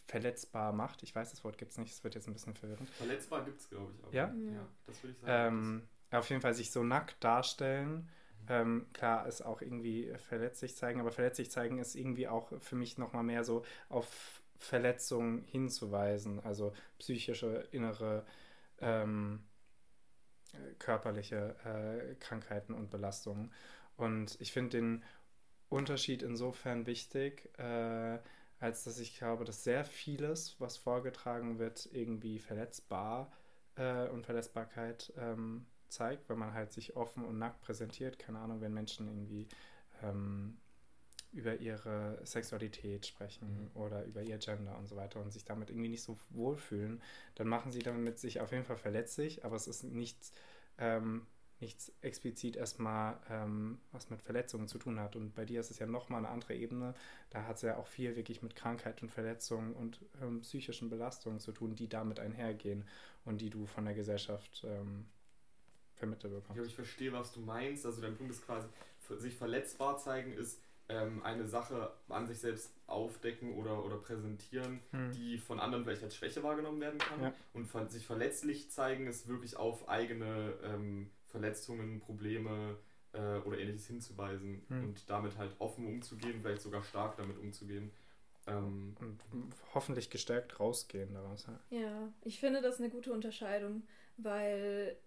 verletzbar macht. Ich weiß, das Wort gibt es nicht, es wird jetzt ein bisschen verwirrend. Verletzbar gibt es, glaube ich, auch. Ja? ja? das würde ich sagen. Ähm, auf jeden Fall sich so nackt darstellen. Mhm. Ähm, klar, ist auch irgendwie verletzlich zeigen, aber verletzlich zeigen ist irgendwie auch für mich nochmal mehr so auf Verletzungen hinzuweisen, also psychische, innere ähm, körperliche äh, Krankheiten und Belastungen. Und ich finde den Unterschied insofern wichtig, äh, als dass ich glaube, dass sehr vieles, was vorgetragen wird, irgendwie verletzbar äh, und Verletzbarkeit ähm, zeigt, wenn man halt sich offen und nackt präsentiert. Keine Ahnung, wenn Menschen irgendwie ähm, über ihre Sexualität sprechen mhm. oder über ihr Gender und so weiter und sich damit irgendwie nicht so wohlfühlen, dann machen sie damit sich auf jeden Fall verletzlich, aber es ist nichts, ähm, nichts explizit erstmal, ähm, was mit Verletzungen zu tun hat. Und bei dir ist es ja nochmal eine andere Ebene. Da hat es ja auch viel wirklich mit Krankheit und Verletzungen und ähm, psychischen Belastungen zu tun, die damit einhergehen und die du von der Gesellschaft ähm, vermittelt bekommst. Ich glaube, ich verstehe, was du meinst. Also dein Punkt ist quasi, sich verletzbar zeigen ist ähm, eine Sache an sich selbst aufdecken oder, oder präsentieren, hm. die von anderen vielleicht als Schwäche wahrgenommen werden kann. Ja. Und sich verletzlich zeigen ist wirklich auf eigene ähm, Verletzungen, Probleme äh, oder ähnliches hinzuweisen hm. und damit halt offen umzugehen, vielleicht sogar stark damit umzugehen. Ähm, und hoffentlich gestärkt rausgehen daraus. Ja. ja, ich finde das eine gute Unterscheidung, weil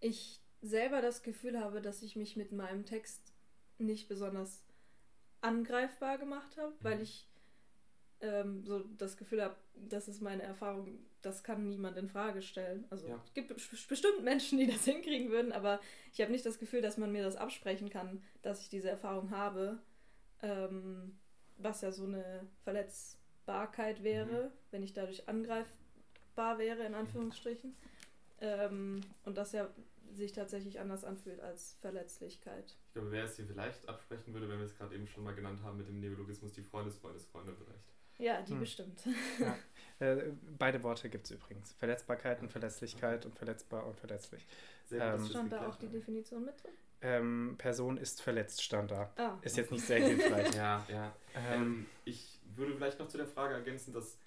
ich selber das Gefühl habe, dass ich mich mit meinem Text nicht besonders angreifbar gemacht habe, weil mhm. ich ähm, so das Gefühl habe, das ist meine Erfahrung, das kann niemand in Frage stellen. Also ja. es gibt bestimmt Menschen, die <laughs> das hinkriegen würden, aber ich habe nicht das Gefühl, dass man mir das absprechen kann, dass ich diese Erfahrung habe, ähm, was ja so eine Verletzbarkeit wäre, mhm. wenn ich dadurch angreifbar wäre, in Anführungsstrichen. Ähm, und das ja sich tatsächlich anders anfühlt als Verletzlichkeit. Ich glaube, wer es hier vielleicht absprechen würde, wenn wir es gerade eben schon mal genannt haben mit dem Neologismus, die Freundesfreundesfreunde vielleicht. Ja, die hm. bestimmt. Ja. Äh, beide Worte gibt es übrigens. Verletzbarkeit und Verletzlichkeit und verletzbar und verletzlich. Sehr ähm, stand da auch die Definition mit drin? Ähm, Person ist verletzt, stand da. Ah. Ist jetzt nicht sehr hilfreich. <laughs> ja, ja. Ähm, ähm, ich würde vielleicht noch zu der Frage ergänzen, dass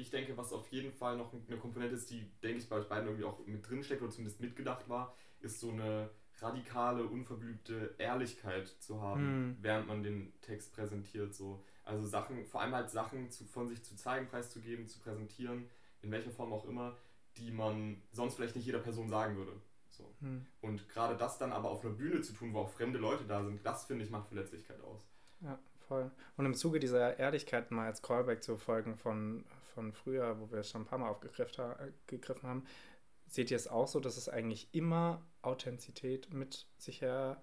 ich denke, was auf jeden Fall noch eine Komponente ist, die, denke ich, bei euch beiden irgendwie auch mit drinsteckt oder zumindest mitgedacht war, ist so eine radikale, unverblümte Ehrlichkeit zu haben, mhm. während man den Text präsentiert. So. Also Sachen, vor allem halt Sachen zu, von sich zu zeigen, preiszugeben, zu präsentieren, in welcher Form auch immer, die man sonst vielleicht nicht jeder Person sagen würde. So. Mhm. Und gerade das dann aber auf einer Bühne zu tun, wo auch fremde Leute da sind, das finde ich macht Verletzlichkeit aus. Ja, voll. Und im Zuge dieser Ehrlichkeit mal als Callback zu folgen von, von früher, wo wir es schon ein paar Mal aufgegriffen haben, seht ihr es auch so, dass es eigentlich immer Authentizität mit sich her,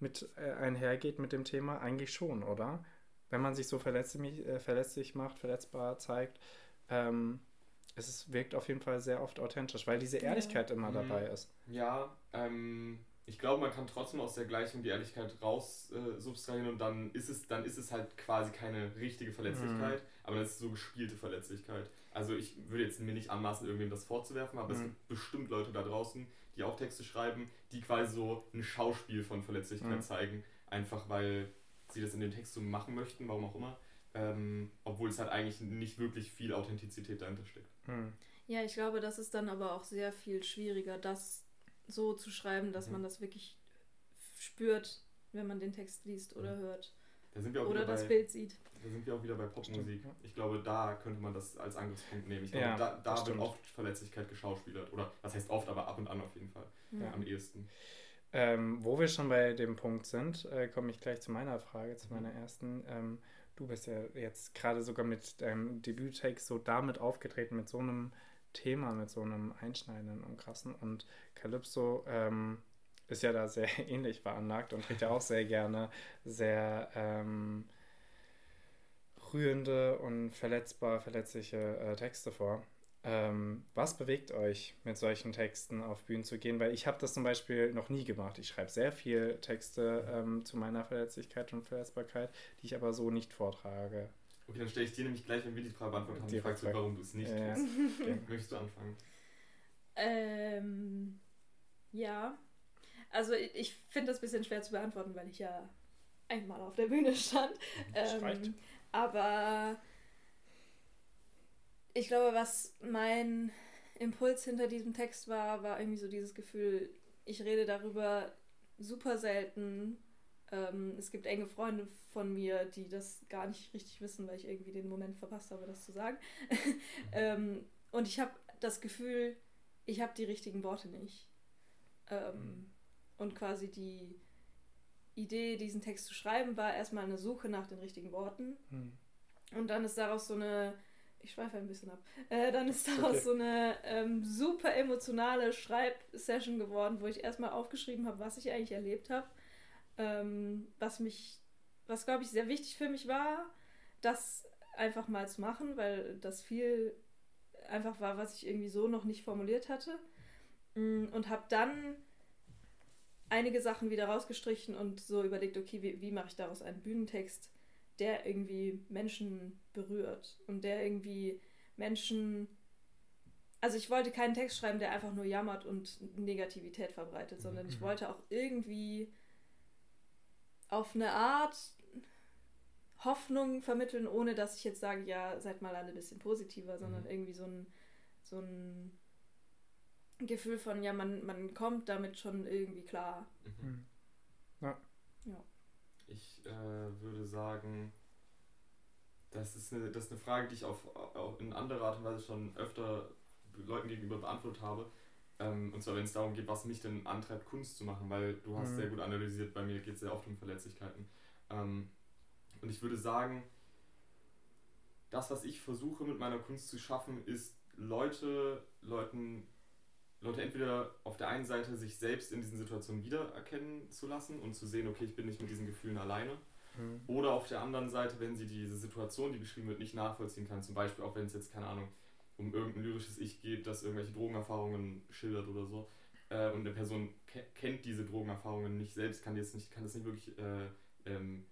mit äh, einhergeht mit dem Thema? Eigentlich schon, oder? Wenn man sich so verletzlich, äh, verletzlich macht, verletzbar zeigt, ähm, es ist, wirkt auf jeden Fall sehr oft authentisch, weil diese Ehrlichkeit ja. immer mhm. dabei ist. Ja, ähm, ich glaube, man kann trotzdem aus der Gleichung die Ehrlichkeit raus äh, substrahieren und dann ist es, dann ist es halt quasi keine richtige Verletzlichkeit, mhm. aber das ist so gespielte Verletzlichkeit. Also ich würde jetzt mir nicht anmaßen, irgendwem das vorzuwerfen, aber mhm. es gibt bestimmt Leute da draußen, die auch Texte schreiben, die quasi so ein Schauspiel von Verletzlichkeit mhm. zeigen, einfach weil sie das in den Text so machen möchten, warum auch immer. Ähm, obwohl es halt eigentlich nicht wirklich viel Authentizität dahinter steckt. Mhm. Ja, ich glaube, das ist dann aber auch sehr viel schwieriger, das so zu schreiben, dass mhm. man das wirklich spürt, wenn man den Text liest oder hört. Da oder das bei, Bild sieht. Da sind wir auch wieder bei Popmusik. Ich glaube, da könnte man das als Angriffspunkt nehmen. Ich glaube, ja, da, da wird oft Verletzlichkeit geschauspielert. Oder was heißt oft, aber ab und an auf jeden Fall. Ja. Am ehesten. Ähm, wo wir schon bei dem Punkt sind, äh, komme ich gleich zu meiner Frage, zu meiner ersten. Ähm, du bist ja jetzt gerade sogar mit deinem Debüt-Text so damit aufgetreten, mit so einem Thema, mit so einem einschneidenden und krassen. Und Calypso ähm, ist ja da sehr <laughs> ähnlich veranlagt und trägt ja auch sehr gerne sehr ähm, rührende und verletzbar, verletzliche äh, Texte vor. Ähm, was bewegt euch, mit solchen Texten auf Bühnen zu gehen? Weil ich habe das zum Beispiel noch nie gemacht. Ich schreibe sehr viel Texte ähm, zu meiner Verletzlichkeit und Verletzbarkeit, die ich aber so nicht vortrage. Okay, dann stelle ich dir nämlich gleich, wenn wir die Frage beantwortet haben, die Frage, Frage. warum du es nicht äh, tust. Okay. Möchtest du anfangen? Ähm, ja. Also ich finde das ein bisschen schwer zu beantworten, weil ich ja einmal auf der Bühne stand. <laughs> Ähm, aber ich glaube, was mein Impuls hinter diesem Text war, war irgendwie so dieses Gefühl, ich rede darüber super selten. Ähm, es gibt enge Freunde von mir, die das gar nicht richtig wissen, weil ich irgendwie den Moment verpasst habe, das zu sagen. <laughs> ähm, und ich habe das Gefühl, ich habe die richtigen Worte nicht. Ähm, mhm. Und quasi die Idee, diesen Text zu schreiben, war erstmal eine Suche nach den richtigen Worten. Mhm. Und dann ist daraus so eine, ich schweife ein bisschen ab, äh, dann ist daraus okay. so eine ähm, super emotionale Schreibsession geworden, wo ich erstmal aufgeschrieben habe, was ich eigentlich erlebt habe. Ähm, was mich, was glaube ich sehr wichtig für mich war, das einfach mal zu machen, weil das viel einfach war, was ich irgendwie so noch nicht formuliert hatte. Mm, und habe dann einige Sachen wieder rausgestrichen und so überlegt, okay, wie, wie mache ich daraus einen Bühnentext, der irgendwie Menschen berührt und der irgendwie Menschen. Also ich wollte keinen Text schreiben, der einfach nur jammert und Negativität verbreitet, sondern ich mhm. wollte auch irgendwie auf eine Art Hoffnung vermitteln, ohne dass ich jetzt sage, ja, seid mal alle ein bisschen positiver, sondern mhm. irgendwie so ein, so ein Gefühl von, ja, man, man kommt damit schon irgendwie klar. Mhm. mhm. Ja. ja. Ich äh, würde sagen, das ist, eine, das ist eine Frage, die ich auf, auf in anderer Art und Weise schon öfter Leuten gegenüber beantwortet habe. Ähm, und zwar, wenn es darum geht, was mich denn antreibt, Kunst zu machen, weil du hast mhm. sehr gut analysiert, bei mir geht es sehr oft um Verletzlichkeiten. Ähm, und ich würde sagen, das, was ich versuche mit meiner Kunst zu schaffen, ist Leute, Leuten Leute entweder auf der einen Seite sich selbst in diesen Situationen wiedererkennen zu lassen und zu sehen, okay, ich bin nicht mit diesen Gefühlen alleine. Mhm. Oder auf der anderen Seite, wenn sie diese Situation, die beschrieben wird, nicht nachvollziehen kann, zum Beispiel auch wenn es jetzt, keine Ahnung, um irgendein lyrisches Ich geht, das irgendwelche Drogenerfahrungen schildert oder so, äh, und eine Person ke kennt diese Drogenerfahrungen nicht selbst, kann jetzt nicht, kann das nicht wirklich, äh, ähm,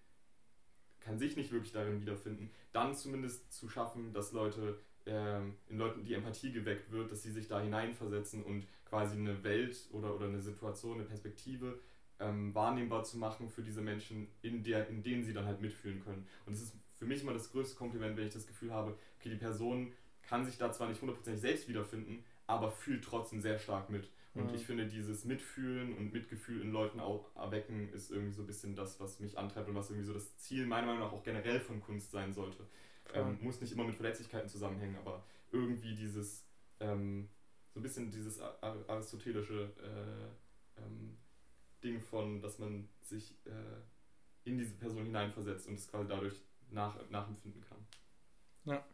kann sich nicht wirklich darin wiederfinden, dann zumindest zu schaffen, dass Leute ähm, in Leuten die Empathie geweckt wird, dass sie sich da hineinversetzen und quasi eine Welt oder, oder eine Situation, eine Perspektive ähm, wahrnehmbar zu machen für diese Menschen, in, der, in denen sie dann halt mitfühlen können. Und es ist für mich immer das größte Kompliment, wenn ich das Gefühl habe, okay, die Person kann sich da zwar nicht hundertprozentig selbst wiederfinden, aber fühlt trotzdem sehr stark mit. Und mhm. ich finde, dieses Mitfühlen und Mitgefühl in Leuten auch erwecken, ist irgendwie so ein bisschen das, was mich antreibt und was irgendwie so das Ziel meiner Meinung nach auch generell von Kunst sein sollte. Ähm, muss nicht immer mit Verletzlichkeiten zusammenhängen, aber irgendwie dieses, ähm, so ein bisschen dieses aristotelische äh, ähm, Ding von, dass man sich äh, in diese Person hineinversetzt und es quasi dadurch nach, nachempfinden kann. Ja.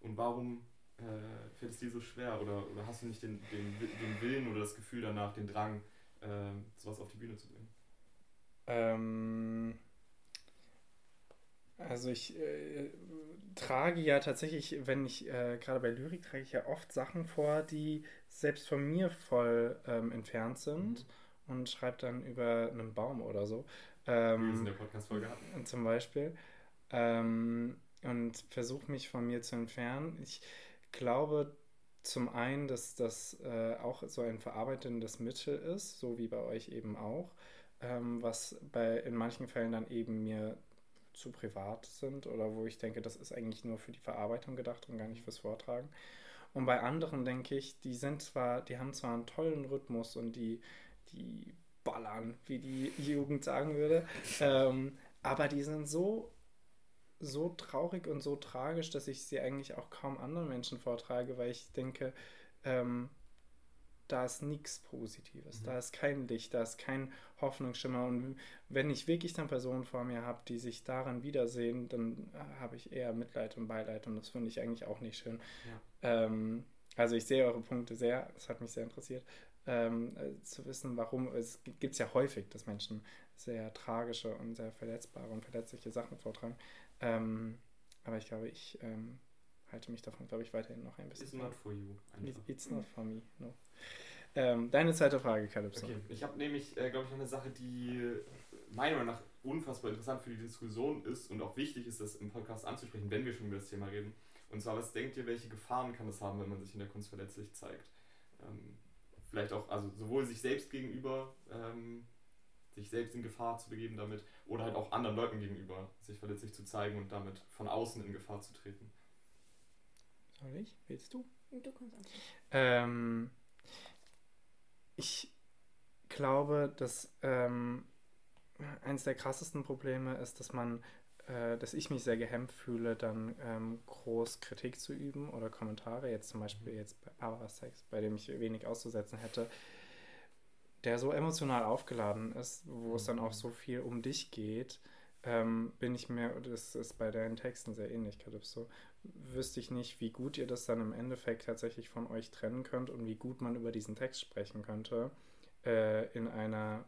Und warum äh, fällt es dir so schwer oder, oder hast du nicht den, den, den Willen oder das Gefühl danach, den Drang, äh, sowas auf die Bühne zu bringen? Ähm, also ich äh, trage ja tatsächlich, wenn ich, äh, gerade bei Lyrik, trage ich ja oft Sachen vor, die selbst von mir voll ähm, entfernt sind mhm. und schreibe dann über einen Baum oder so. Ähm, Wie wir es in der Podcast-Folge hatten. Zum Beispiel. Ähm, und versuche mich von mir zu entfernen. Ich glaube zum einen, dass das äh, auch so ein verarbeitendes Mittel ist, so wie bei euch eben auch, ähm, was bei in manchen Fällen dann eben mir zu privat sind oder wo ich denke, das ist eigentlich nur für die Verarbeitung gedacht und gar nicht fürs Vortragen. Und bei anderen denke ich, die sind zwar, die haben zwar einen tollen Rhythmus und die, die ballern, wie die Jugend sagen würde, <laughs> ähm, aber die sind so so traurig und so tragisch, dass ich sie eigentlich auch kaum anderen Menschen vortrage, weil ich denke, ähm, da ist nichts Positives, mhm. da ist kein Licht, da ist kein Hoffnungsschimmer. Und wenn ich wirklich dann Personen vor mir habe, die sich daran wiedersehen, dann äh, habe ich eher Mitleid und Beileid und das finde ich eigentlich auch nicht schön. Ja. Ähm, also ich sehe eure Punkte sehr, das hat mich sehr interessiert, ähm, äh, zu wissen, warum. Es gibt es ja häufig, dass Menschen sehr tragische und sehr verletzbare und verletzliche Sachen vortragen. Ähm, aber ich glaube, ich ähm, halte mich davon, glaube ich, weiterhin noch ein bisschen. It's not for you. Einfach. It's not for me, no. Ähm, deine zweite Frage, Calypso. Okay, ich habe nämlich, äh, glaube ich, noch eine Sache, die meiner Meinung nach unfassbar interessant für die Diskussion ist und auch wichtig ist, das im Podcast anzusprechen, wenn wir schon über das Thema reden. Und zwar, was denkt ihr, welche Gefahren kann es haben, wenn man sich in der Kunst verletzlich zeigt? Ähm, vielleicht auch, also sowohl sich selbst gegenüber, ähm, sich selbst in Gefahr zu begeben damit oder halt auch anderen Leuten gegenüber sich verletzlich zu zeigen und damit von außen in Gefahr zu treten. Soll ich? Willst du? Du kannst anfangen. Ähm, ich glaube, dass ähm, eines der krassesten Probleme ist, dass man, äh, dass ich mich sehr gehemmt fühle, dann ähm, groß Kritik zu üben oder Kommentare, jetzt zum Beispiel jetzt bei Barbaras Text, bei dem ich wenig auszusetzen hätte, der so emotional aufgeladen ist, wo es dann auch mhm. so viel um dich geht, ähm, bin ich mir, das ist bei deinen Texten sehr ähnlich, Calypso, wüsste ich nicht, wie gut ihr das dann im Endeffekt tatsächlich von euch trennen könnt und wie gut man über diesen Text sprechen könnte äh, in einer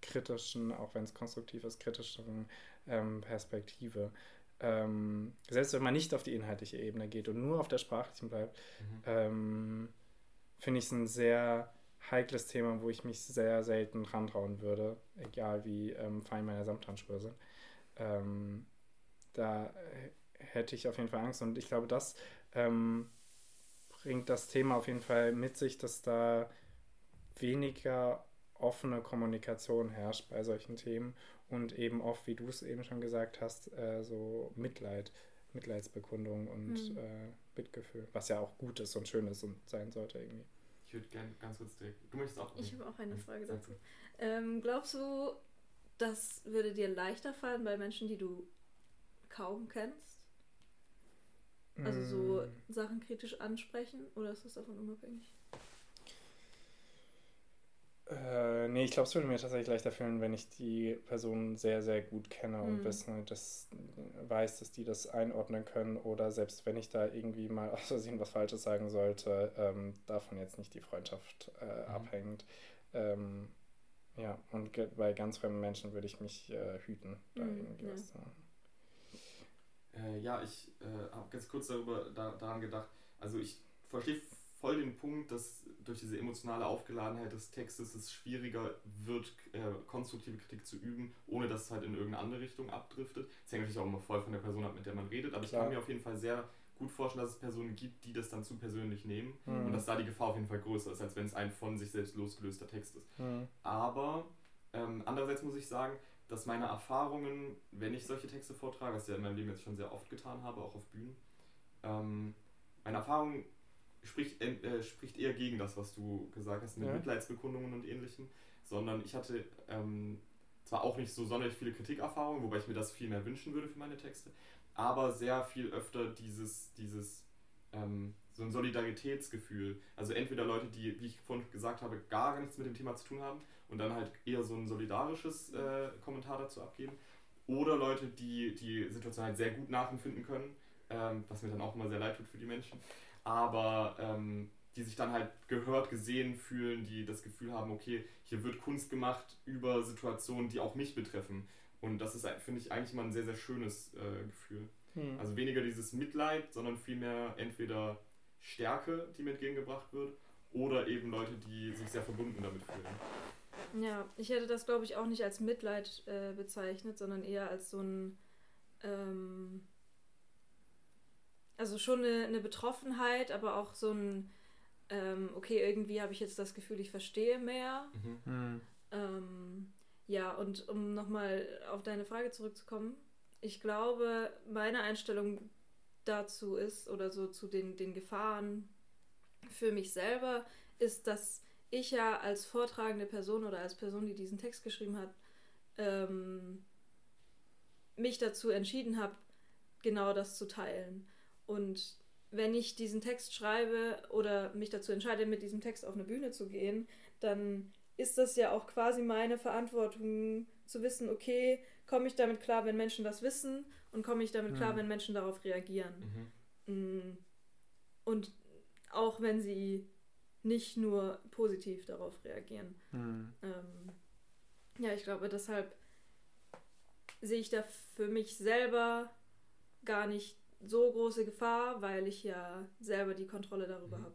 kritischen, auch wenn es konstruktiv ist, kritischeren ähm, Perspektive. Ähm, selbst wenn man nicht auf die inhaltliche Ebene geht und nur auf der sprachlichen bleibt, mhm. ähm, finde ich es ein sehr heikles Thema, wo ich mich sehr selten rantrauen würde, egal wie ähm, fein meine Samthandschuhe sind. Ähm, da hätte ich auf jeden Fall Angst und ich glaube, das ähm, bringt das Thema auf jeden Fall mit sich, dass da weniger offene Kommunikation herrscht bei solchen Themen und eben oft, wie du es eben schon gesagt hast, äh, so Mitleid, Mitleidsbekundung und mhm. äh, Mitgefühl, was ja auch gut ist und schön ist und sein sollte irgendwie. Ich würde gerne ganz kurz direkt. Du möchtest auch. Ich habe auch eine Frage dazu. Ähm, glaubst du, das würde dir leichter fallen bei Menschen, die du kaum kennst? Also so mm. Sachen kritisch ansprechen oder ist das davon unabhängig? Äh, nee, ich glaube, es würde mir tatsächlich leichter fühlen, wenn ich die Person sehr, sehr gut kenne und mhm. wissen, dass, weiß, dass die das einordnen können oder selbst wenn ich da irgendwie mal <laughs> aus Versehen was Falsches sagen sollte, ähm, davon jetzt nicht die Freundschaft äh, mhm. abhängt. Ähm, ja, und bei ganz fremden Menschen würde ich mich äh, hüten, da mhm, irgendwie ja. was zu machen. Äh, ja, ich äh, habe ganz kurz darüber da, daran gedacht. Also ich verstehe voll den Punkt, dass durch diese emotionale Aufgeladenheit des Textes es schwieriger wird, äh, konstruktive Kritik zu üben, ohne dass es halt in irgendeine andere Richtung abdriftet. Das hängt natürlich auch immer voll von der Person ab, mit der man redet, aber Klar. ich kann mir auf jeden Fall sehr gut vorstellen, dass es Personen gibt, die das dann zu persönlich nehmen mhm. und dass da die Gefahr auf jeden Fall größer ist, als wenn es ein von sich selbst losgelöster Text ist. Mhm. Aber ähm, andererseits muss ich sagen, dass meine Erfahrungen, wenn ich solche Texte vortrage, was ich ja in meinem Leben jetzt schon sehr oft getan habe, auch auf Bühnen, ähm, meine Erfahrung spricht, äh, spricht eher gegen das, was du gesagt hast, mit ja. Mitleidsbekundungen und ähnlichem, sondern ich hatte ähm, zwar auch nicht so sonderlich viele Kritikerfahrungen, wobei ich mir das viel mehr wünschen würde für meine Texte, aber sehr viel öfter dieses, dieses ähm, so ein Solidaritätsgefühl. Also entweder Leute, die, wie ich vorhin gesagt habe, gar nichts mit dem Thema zu tun haben und dann halt eher so ein solidarisches äh, Kommentar dazu abgeben. Oder Leute, die die Situation halt sehr gut nachempfinden können, ähm, was mir dann auch immer sehr leid tut für die Menschen. Aber ähm, die sich dann halt gehört, gesehen fühlen, die das Gefühl haben, okay, hier wird Kunst gemacht über Situationen, die auch mich betreffen. Und das ist, finde ich, eigentlich mal ein sehr, sehr schönes äh, Gefühl. Hm. Also weniger dieses Mitleid, sondern vielmehr entweder Stärke, die mir entgegengebracht wird, oder eben Leute, die sich sehr verbunden damit fühlen. Ja, ich hätte das, glaube ich, auch nicht als Mitleid äh, bezeichnet, sondern eher als so ein. Ähm, also schon eine, eine, Betroffenheit, aber auch so ein. Ähm, okay, irgendwie habe ich jetzt das Gefühl, ich verstehe mehr. Mhm. Mhm. Ähm, ja, und um nochmal auf deine Frage zurückzukommen, ich glaube, meine Einstellung dazu ist oder so zu den, den Gefahren für mich selber, ist, dass ich ja als vortragende Person oder als Person, die diesen Text geschrieben hat, ähm, mich dazu entschieden habe, genau das zu teilen. Und wenn ich diesen Text schreibe oder mich dazu entscheide, mit diesem Text auf eine Bühne zu gehen, dann ist das ja auch quasi meine Verantwortung zu wissen, okay, komme ich damit klar, wenn Menschen das wissen und komme ich damit klar, mhm. wenn Menschen darauf reagieren. Mhm. Mm. Und auch wenn sie nicht nur positiv darauf reagieren. Mhm. Ähm, ja, ich glaube, deshalb sehe ich da für mich selber gar nicht so große Gefahr, weil ich ja selber die Kontrolle darüber mhm. habe.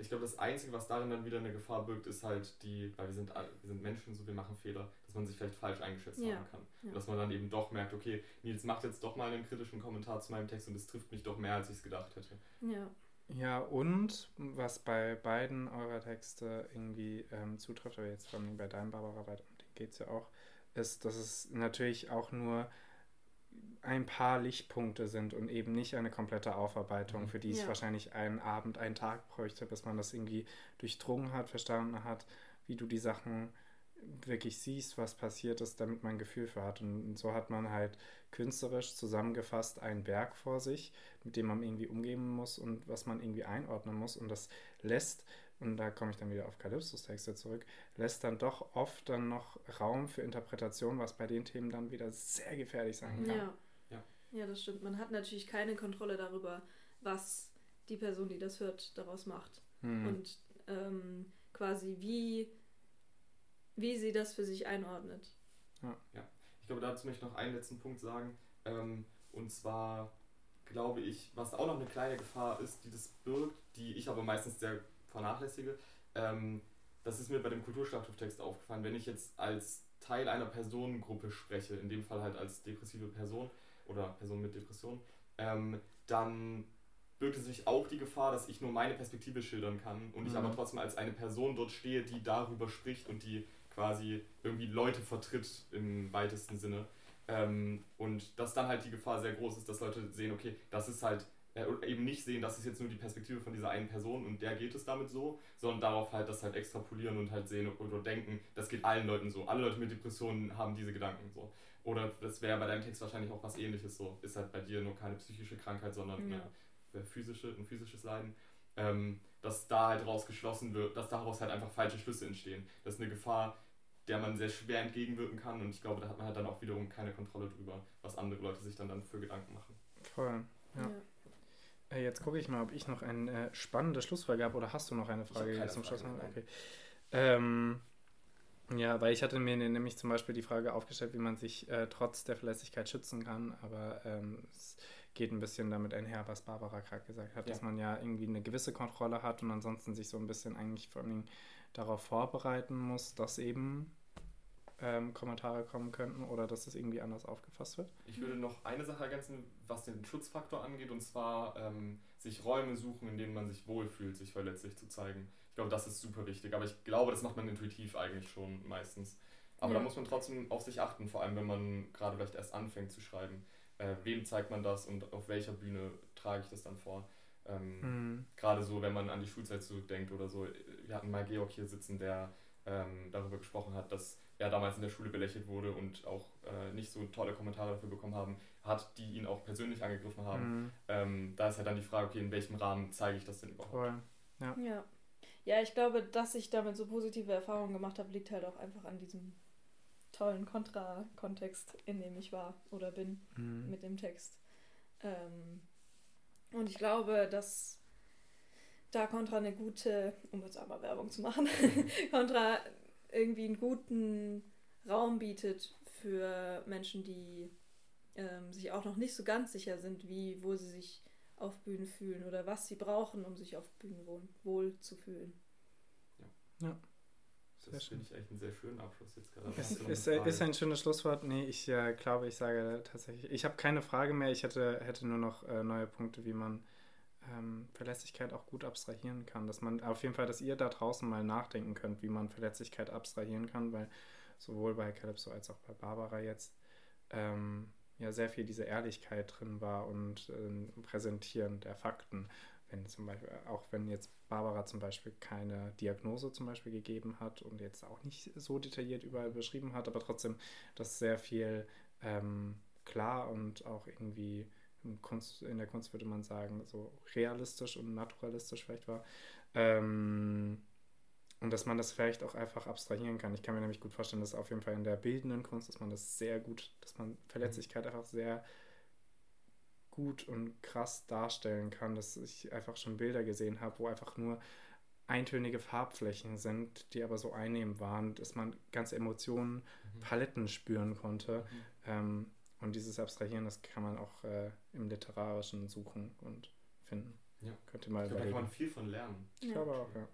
Ich glaube, das Einzige, was darin dann wieder eine Gefahr birgt, ist halt die, weil wir sind, wir sind Menschen, so wir machen Fehler, dass man sich vielleicht falsch eingeschätzt ja. haben kann. Ja. Dass man dann eben doch merkt, okay, Nils macht jetzt doch mal einen kritischen Kommentar zu meinem Text und es trifft mich doch mehr, als ich es gedacht hätte. Ja. Ja, und was bei beiden eurer Texte irgendwie ähm, zutrifft, aber jetzt vor allem bei deinem Barbara, um den geht es ja auch, ist, dass es natürlich auch nur ein paar Lichtpunkte sind und eben nicht eine komplette Aufarbeitung, mhm. für die es ja. wahrscheinlich einen Abend, einen Tag bräuchte, bis man das irgendwie durchdrungen hat, verstanden hat, wie du die Sachen wirklich siehst, was passiert ist, damit man ein Gefühl für hat. Und so hat man halt künstlerisch zusammengefasst einen Berg vor sich, mit dem man irgendwie umgehen muss und was man irgendwie einordnen muss. Und das lässt, und da komme ich dann wieder auf Kalypsos Texte zurück, lässt dann doch oft dann noch Raum für Interpretation, was bei den Themen dann wieder sehr gefährlich sein kann. Ja. Ja. das stimmt. Man hat natürlich keine Kontrolle darüber, was die Person, die das hört, daraus macht. Hm. Und ähm, quasi wie, wie sie das für sich einordnet. Ja. ja. Ich glaube, dazu möchte ich noch einen letzten Punkt sagen. Ähm, und zwar glaube ich, was auch noch eine kleine Gefahr ist, die das birgt, die ich aber meistens sehr vernachlässige, ähm, das ist mir bei dem Kulturstatustext aufgefallen, wenn ich jetzt als Teil einer Personengruppe spreche, in dem Fall halt als depressive Person oder Person mit Depression, ähm, dann birgt es sich auch die Gefahr, dass ich nur meine Perspektive schildern kann und mhm. ich aber trotzdem als eine Person dort stehe, die darüber spricht und die quasi irgendwie Leute vertritt im weitesten Sinne. Ähm, und dass dann halt die Gefahr sehr groß ist, dass Leute sehen, okay, das ist halt äh, eben nicht sehen, das ist jetzt nur die Perspektive von dieser einen Person und der geht es damit so, sondern darauf halt das halt extrapolieren und halt sehen oder denken, das geht allen Leuten so. Alle Leute mit Depressionen haben diese Gedanken so. Oder das wäre bei deinem Text wahrscheinlich auch was ähnliches so. Ist halt bei dir nur keine psychische Krankheit, sondern ja. eine physische, ein physisches Leiden. Ähm, dass da halt rausgeschlossen wird, dass daraus halt einfach falsche Schlüsse entstehen. Das ist eine Gefahr, der man sehr schwer entgegenwirken kann und ich glaube, da hat man halt dann auch wiederum keine Kontrolle drüber, was andere Leute sich dann, dann für Gedanken machen. Voll, ja. ja. Äh, jetzt gucke ich mal, ob ich noch eine äh, spannende Schlussfrage habe oder hast du noch eine Frage zum Schluss? Okay. Ähm, ja, weil ich hatte mir nämlich zum Beispiel die Frage aufgestellt, wie man sich äh, trotz der Verlässlichkeit schützen kann, aber ähm, es geht ein bisschen damit einher, was Barbara gerade gesagt hat, ja. dass man ja irgendwie eine gewisse Kontrolle hat und ansonsten sich so ein bisschen eigentlich vor allem darauf vorbereiten muss, dass eben ähm, Kommentare kommen könnten oder dass das irgendwie anders aufgefasst wird. Ich würde noch eine Sache ergänzen, was den Schutzfaktor angeht, und zwar ähm, sich Räume suchen, in denen man sich wohlfühlt, sich verletzlich zu zeigen. Ich glaube, das ist super wichtig, aber ich glaube, das macht man intuitiv eigentlich schon meistens. Aber ja. da muss man trotzdem auf sich achten, vor allem wenn man gerade vielleicht erst anfängt zu schreiben. Äh, wem zeigt man das und auf welcher Bühne trage ich das dann vor? Ähm, mhm. Gerade so, wenn man an die Schulzeit zurückdenkt oder so. Wir hatten mal Georg hier sitzen, der ähm, darüber gesprochen hat, dass er damals in der Schule belächelt wurde und auch äh, nicht so tolle Kommentare dafür bekommen haben, hat, die ihn auch persönlich angegriffen haben. Mhm. Ähm, da ist halt dann die Frage, okay, in welchem Rahmen zeige ich das denn überhaupt? Voll. Ja. ja. Ja, ich glaube, dass ich damit so positive Erfahrungen gemacht habe, liegt halt auch einfach an diesem tollen Kontra-Kontext, in dem ich war oder bin mhm. mit dem Text. Ähm, und ich glaube, dass da Contra eine gute, um jetzt einmal Werbung zu machen, <laughs> Contra irgendwie einen guten Raum bietet für Menschen, die ähm, sich auch noch nicht so ganz sicher sind, wie, wo sie sich auf Bühnen fühlen oder was sie brauchen, um sich auf Bühnen wohl, wohl zu fühlen. Ja. ja. Das finde ich echt einen sehr schönen Abschluss jetzt gerade. Ist, ist, ist, ein schönes Schlusswort. Nee, ich äh, glaube, ich sage tatsächlich, ich habe keine Frage mehr. Ich hätte, hätte nur noch äh, neue Punkte, wie man ähm, Verlässlichkeit auch gut abstrahieren kann. Dass man auf jeden Fall, dass ihr da draußen mal nachdenken könnt, wie man Verletzlichkeit abstrahieren kann, weil sowohl bei Calypso als auch bei Barbara jetzt ähm, ja sehr viel diese Ehrlichkeit drin war und äh, Präsentieren der Fakten. Wenn zum Beispiel, auch wenn jetzt Barbara zum Beispiel keine Diagnose zum Beispiel gegeben hat und jetzt auch nicht so detailliert überall beschrieben hat, aber trotzdem, dass sehr viel ähm, klar und auch irgendwie Kunst, in der Kunst würde man sagen, so realistisch und naturalistisch vielleicht war. Ähm, und dass man das vielleicht auch einfach abstrahieren kann. Ich kann mir nämlich gut vorstellen, dass auf jeden Fall in der bildenden Kunst, dass man das sehr gut, dass man Verletzlichkeit einfach sehr gut und krass darstellen kann, dass ich einfach schon Bilder gesehen habe, wo einfach nur eintönige Farbflächen sind, die aber so einnehmend waren, dass man ganze Emotionen, mhm. Paletten spüren konnte. Mhm. Ähm, und dieses Abstrahieren, das kann man auch äh, im Literarischen suchen und finden. Ja. Könnte mal ich glaube, da kann man viel von lernen. Ich ja. glaube auch, ja.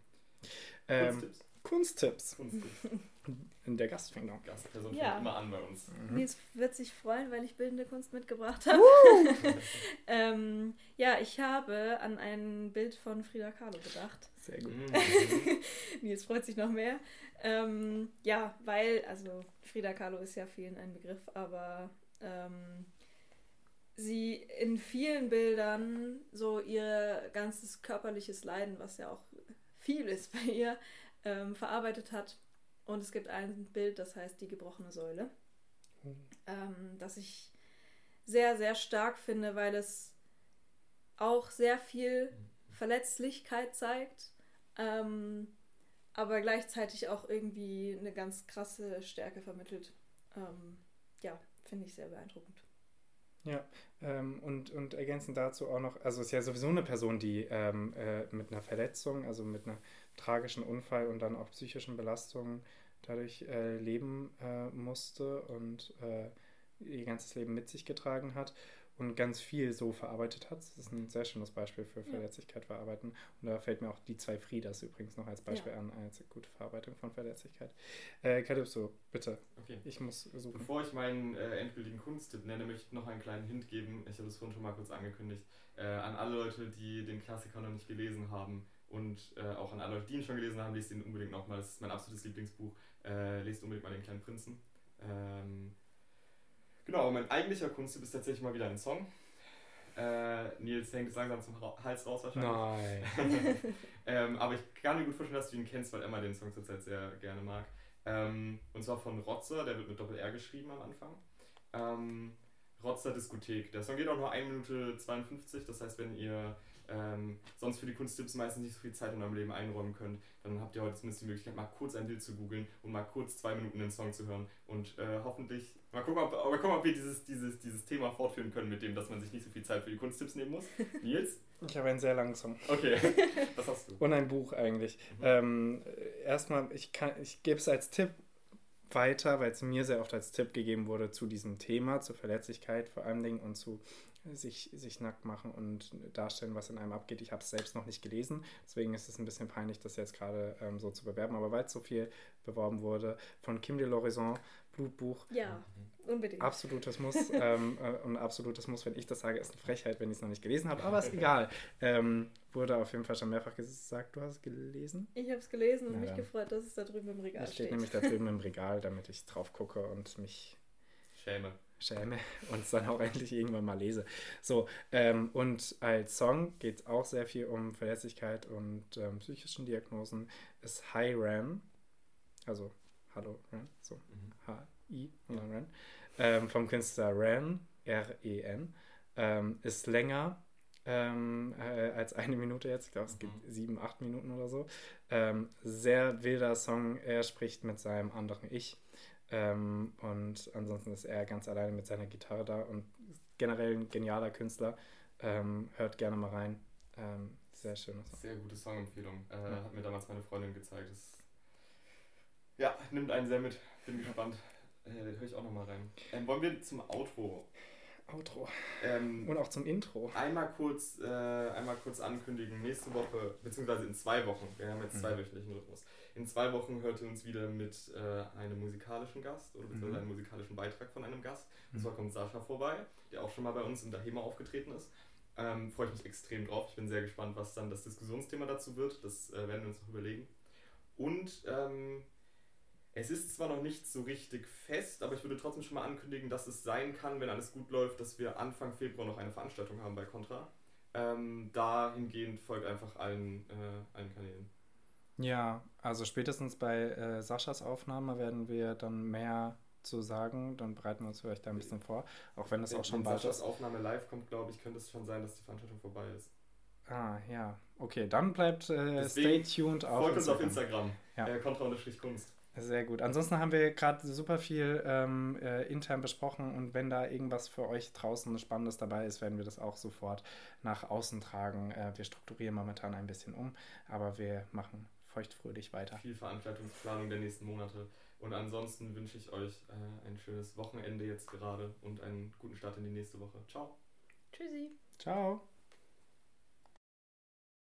Ähm, Kunsttipps. Kunsttipps. <laughs> In der Gast fängt an. Gastperson ja. fängt immer an bei uns. Mhm. Nils wird sich freuen, weil ich bildende Kunst mitgebracht habe. <laughs> ähm, ja, ich habe an ein Bild von Frida Kahlo gedacht. Sehr gut. Mhm. <laughs> Nils freut sich noch mehr. Ähm, ja, weil, also Frida Kahlo ist ja vielen ein Begriff, aber ähm, sie in vielen Bildern so ihr ganzes körperliches Leiden, was ja auch viel ist bei ihr, ähm, verarbeitet hat. Und es gibt ein Bild, das heißt die gebrochene Säule, mhm. ähm, das ich sehr, sehr stark finde, weil es auch sehr viel Verletzlichkeit zeigt, ähm, aber gleichzeitig auch irgendwie eine ganz krasse Stärke vermittelt. Ähm, ja, finde ich sehr beeindruckend. Ja, ähm, und, und ergänzend dazu auch noch, also es ist ja sowieso eine Person, die ähm, äh, mit einer Verletzung, also mit einer tragischen Unfall und dann auch psychischen Belastungen dadurch äh, leben äh, musste und äh, ihr ganzes Leben mit sich getragen hat und ganz viel so verarbeitet hat. Das ist ein sehr schönes Beispiel für Verletzlichkeit verarbeiten. Und da fällt mir auch die zwei Friedas übrigens noch als Beispiel ja. an, als gute Verarbeitung von Verletzlichkeit. Äh, Calypso, bitte. Okay. Ich muss suchen. Bevor ich meinen äh, endgültigen Kunsttipp nenne, möchte ich noch einen kleinen Hint geben. Ich habe es vorhin schon mal kurz angekündigt. Äh, an alle Leute, die den Klassiker noch nicht gelesen haben und äh, auch an alle Leute, die ihn schon gelesen haben, lest ihn unbedingt nochmal. Das ist mein absolutes Lieblingsbuch. Äh, lest unbedingt mal den kleinen Prinzen. Ähm, Genau, mein eigentlicher Kunsttipp ist tatsächlich mal wieder ein Song. Äh, Nils hängt es langsam zum Hals raus wahrscheinlich. Nein. <laughs> ähm, aber ich kann mir gut vorstellen, dass du ihn kennst, weil Emma den Song zurzeit sehr gerne mag. Ähm, und zwar von Rotzer, der wird mit Doppel-R geschrieben am Anfang. Ähm, Rotzer Diskothek. Der Song geht auch nur 1 Minute 52, das heißt, wenn ihr ähm, sonst für die Kunsttipps meistens nicht so viel Zeit in eurem Leben einräumen könnt, dann habt ihr heute zumindest die Möglichkeit, mal kurz ein Bild zu googeln und mal kurz zwei Minuten den Song zu hören und äh, hoffentlich mal gucken, ob, mal gucken, ob wir dieses, dieses, dieses Thema fortführen können mit dem, dass man sich nicht so viel Zeit für die Kunsttipps nehmen muss. Nils? <laughs> Ich habe einen sehr langen Song. Okay, <laughs> was hast du? Und ein Buch eigentlich. Mhm. Ähm, erstmal, ich, ich gebe es als Tipp weiter, weil es mir sehr oft als Tipp gegeben wurde zu diesem Thema, zur Verletzlichkeit vor allen Dingen und zu sich, sich nackt machen und darstellen, was in einem abgeht. Ich habe es selbst noch nicht gelesen, deswegen ist es ein bisschen peinlich, das jetzt gerade ähm, so zu bewerben. Aber weil es so viel beworben wurde, von Kim de l'Horizon, Blutbuch. Ja, unbedingt. Absolutes Muss. <laughs> ähm, äh, und absolutes Muss, wenn ich das sage, ist eine Frechheit, wenn ich es noch nicht gelesen habe. Aber ist <laughs> egal. Ähm, wurde auf jeden Fall schon mehrfach gesagt, du hast es gelesen? Ich habe es gelesen und Na, mich gefreut, dass es da drüben im Regal steht. Es steht nämlich da drüben im Regal, damit ich drauf gucke und mich schäme. Schäme und es dann auch <laughs> endlich irgendwann mal lese. So, ähm, und als Song geht es auch sehr viel um Verletzlichkeit und ähm, psychischen Diagnosen, ist Hi Ran, also Hallo Ran, so mhm. H-I und dann Ran, ähm, vom Künstler Ran, R-E-N, ähm, ist länger ähm, äh, als eine Minute jetzt. Ich glaube, es mhm. gibt sieben, acht Minuten oder so. Ähm, sehr wilder Song. Er spricht mit seinem anderen Ich. Ähm, und ansonsten ist er ganz alleine mit seiner Gitarre da und generell ein genialer Künstler. Ähm, hört gerne mal rein. Ähm, sehr schönes Song. Sehr gute Songempfehlung. Äh, ja. Hat mir damals meine Freundin gezeigt. Das ja, nimmt einen sehr mit. Bin gespannt. Äh, Höre ich auch nochmal rein. Ähm, wollen wir zum Outro Outro. Ähm, und auch zum Intro. Einmal kurz, äh, einmal kurz ankündigen, nächste Woche, beziehungsweise in zwei Wochen, wir haben jetzt mhm. zweiwöchentlichen Rhythmus. In zwei Wochen hört ihr uns wieder mit äh, einem musikalischen Gast oder beziehungsweise mhm. einem musikalischen Beitrag von einem Gast. Und zwar mhm. kommt Sascha vorbei, der auch schon mal bei uns in der HEMA aufgetreten ist. Ähm, Freue ich mich extrem drauf. Ich bin sehr gespannt, was dann das Diskussionsthema dazu wird. Das äh, werden wir uns noch überlegen. Und ähm, es ist zwar noch nicht so richtig fest, aber ich würde trotzdem schon mal ankündigen, dass es sein kann, wenn alles gut läuft, dass wir Anfang Februar noch eine Veranstaltung haben bei Contra. Ähm, dahingehend folgt einfach allen, äh, allen Kanälen. Ja, also spätestens bei äh, Saschas Aufnahme werden wir dann mehr zu sagen. Dann bereiten wir uns vielleicht da ein bisschen vor, auch wenn es auch schon bald ist. Wenn Saschas Aufnahme live kommt, glaube ich, könnte es schon sein, dass die Veranstaltung vorbei ist. Ah, ja. Okay, dann bleibt äh, stay tuned auf Folgt uns auf Instagram. Ja. Äh, Contra-Kunst. Sehr gut. Ansonsten haben wir gerade super viel ähm, äh, intern besprochen und wenn da irgendwas für euch draußen Spannendes dabei ist, werden wir das auch sofort nach außen tragen. Äh, wir strukturieren momentan ein bisschen um, aber wir machen feuchtfröhlich weiter. Viel Veranstaltungsplanung der nächsten Monate. Und ansonsten wünsche ich euch äh, ein schönes Wochenende jetzt gerade und einen guten Start in die nächste Woche. Ciao. Tschüssi. Ciao.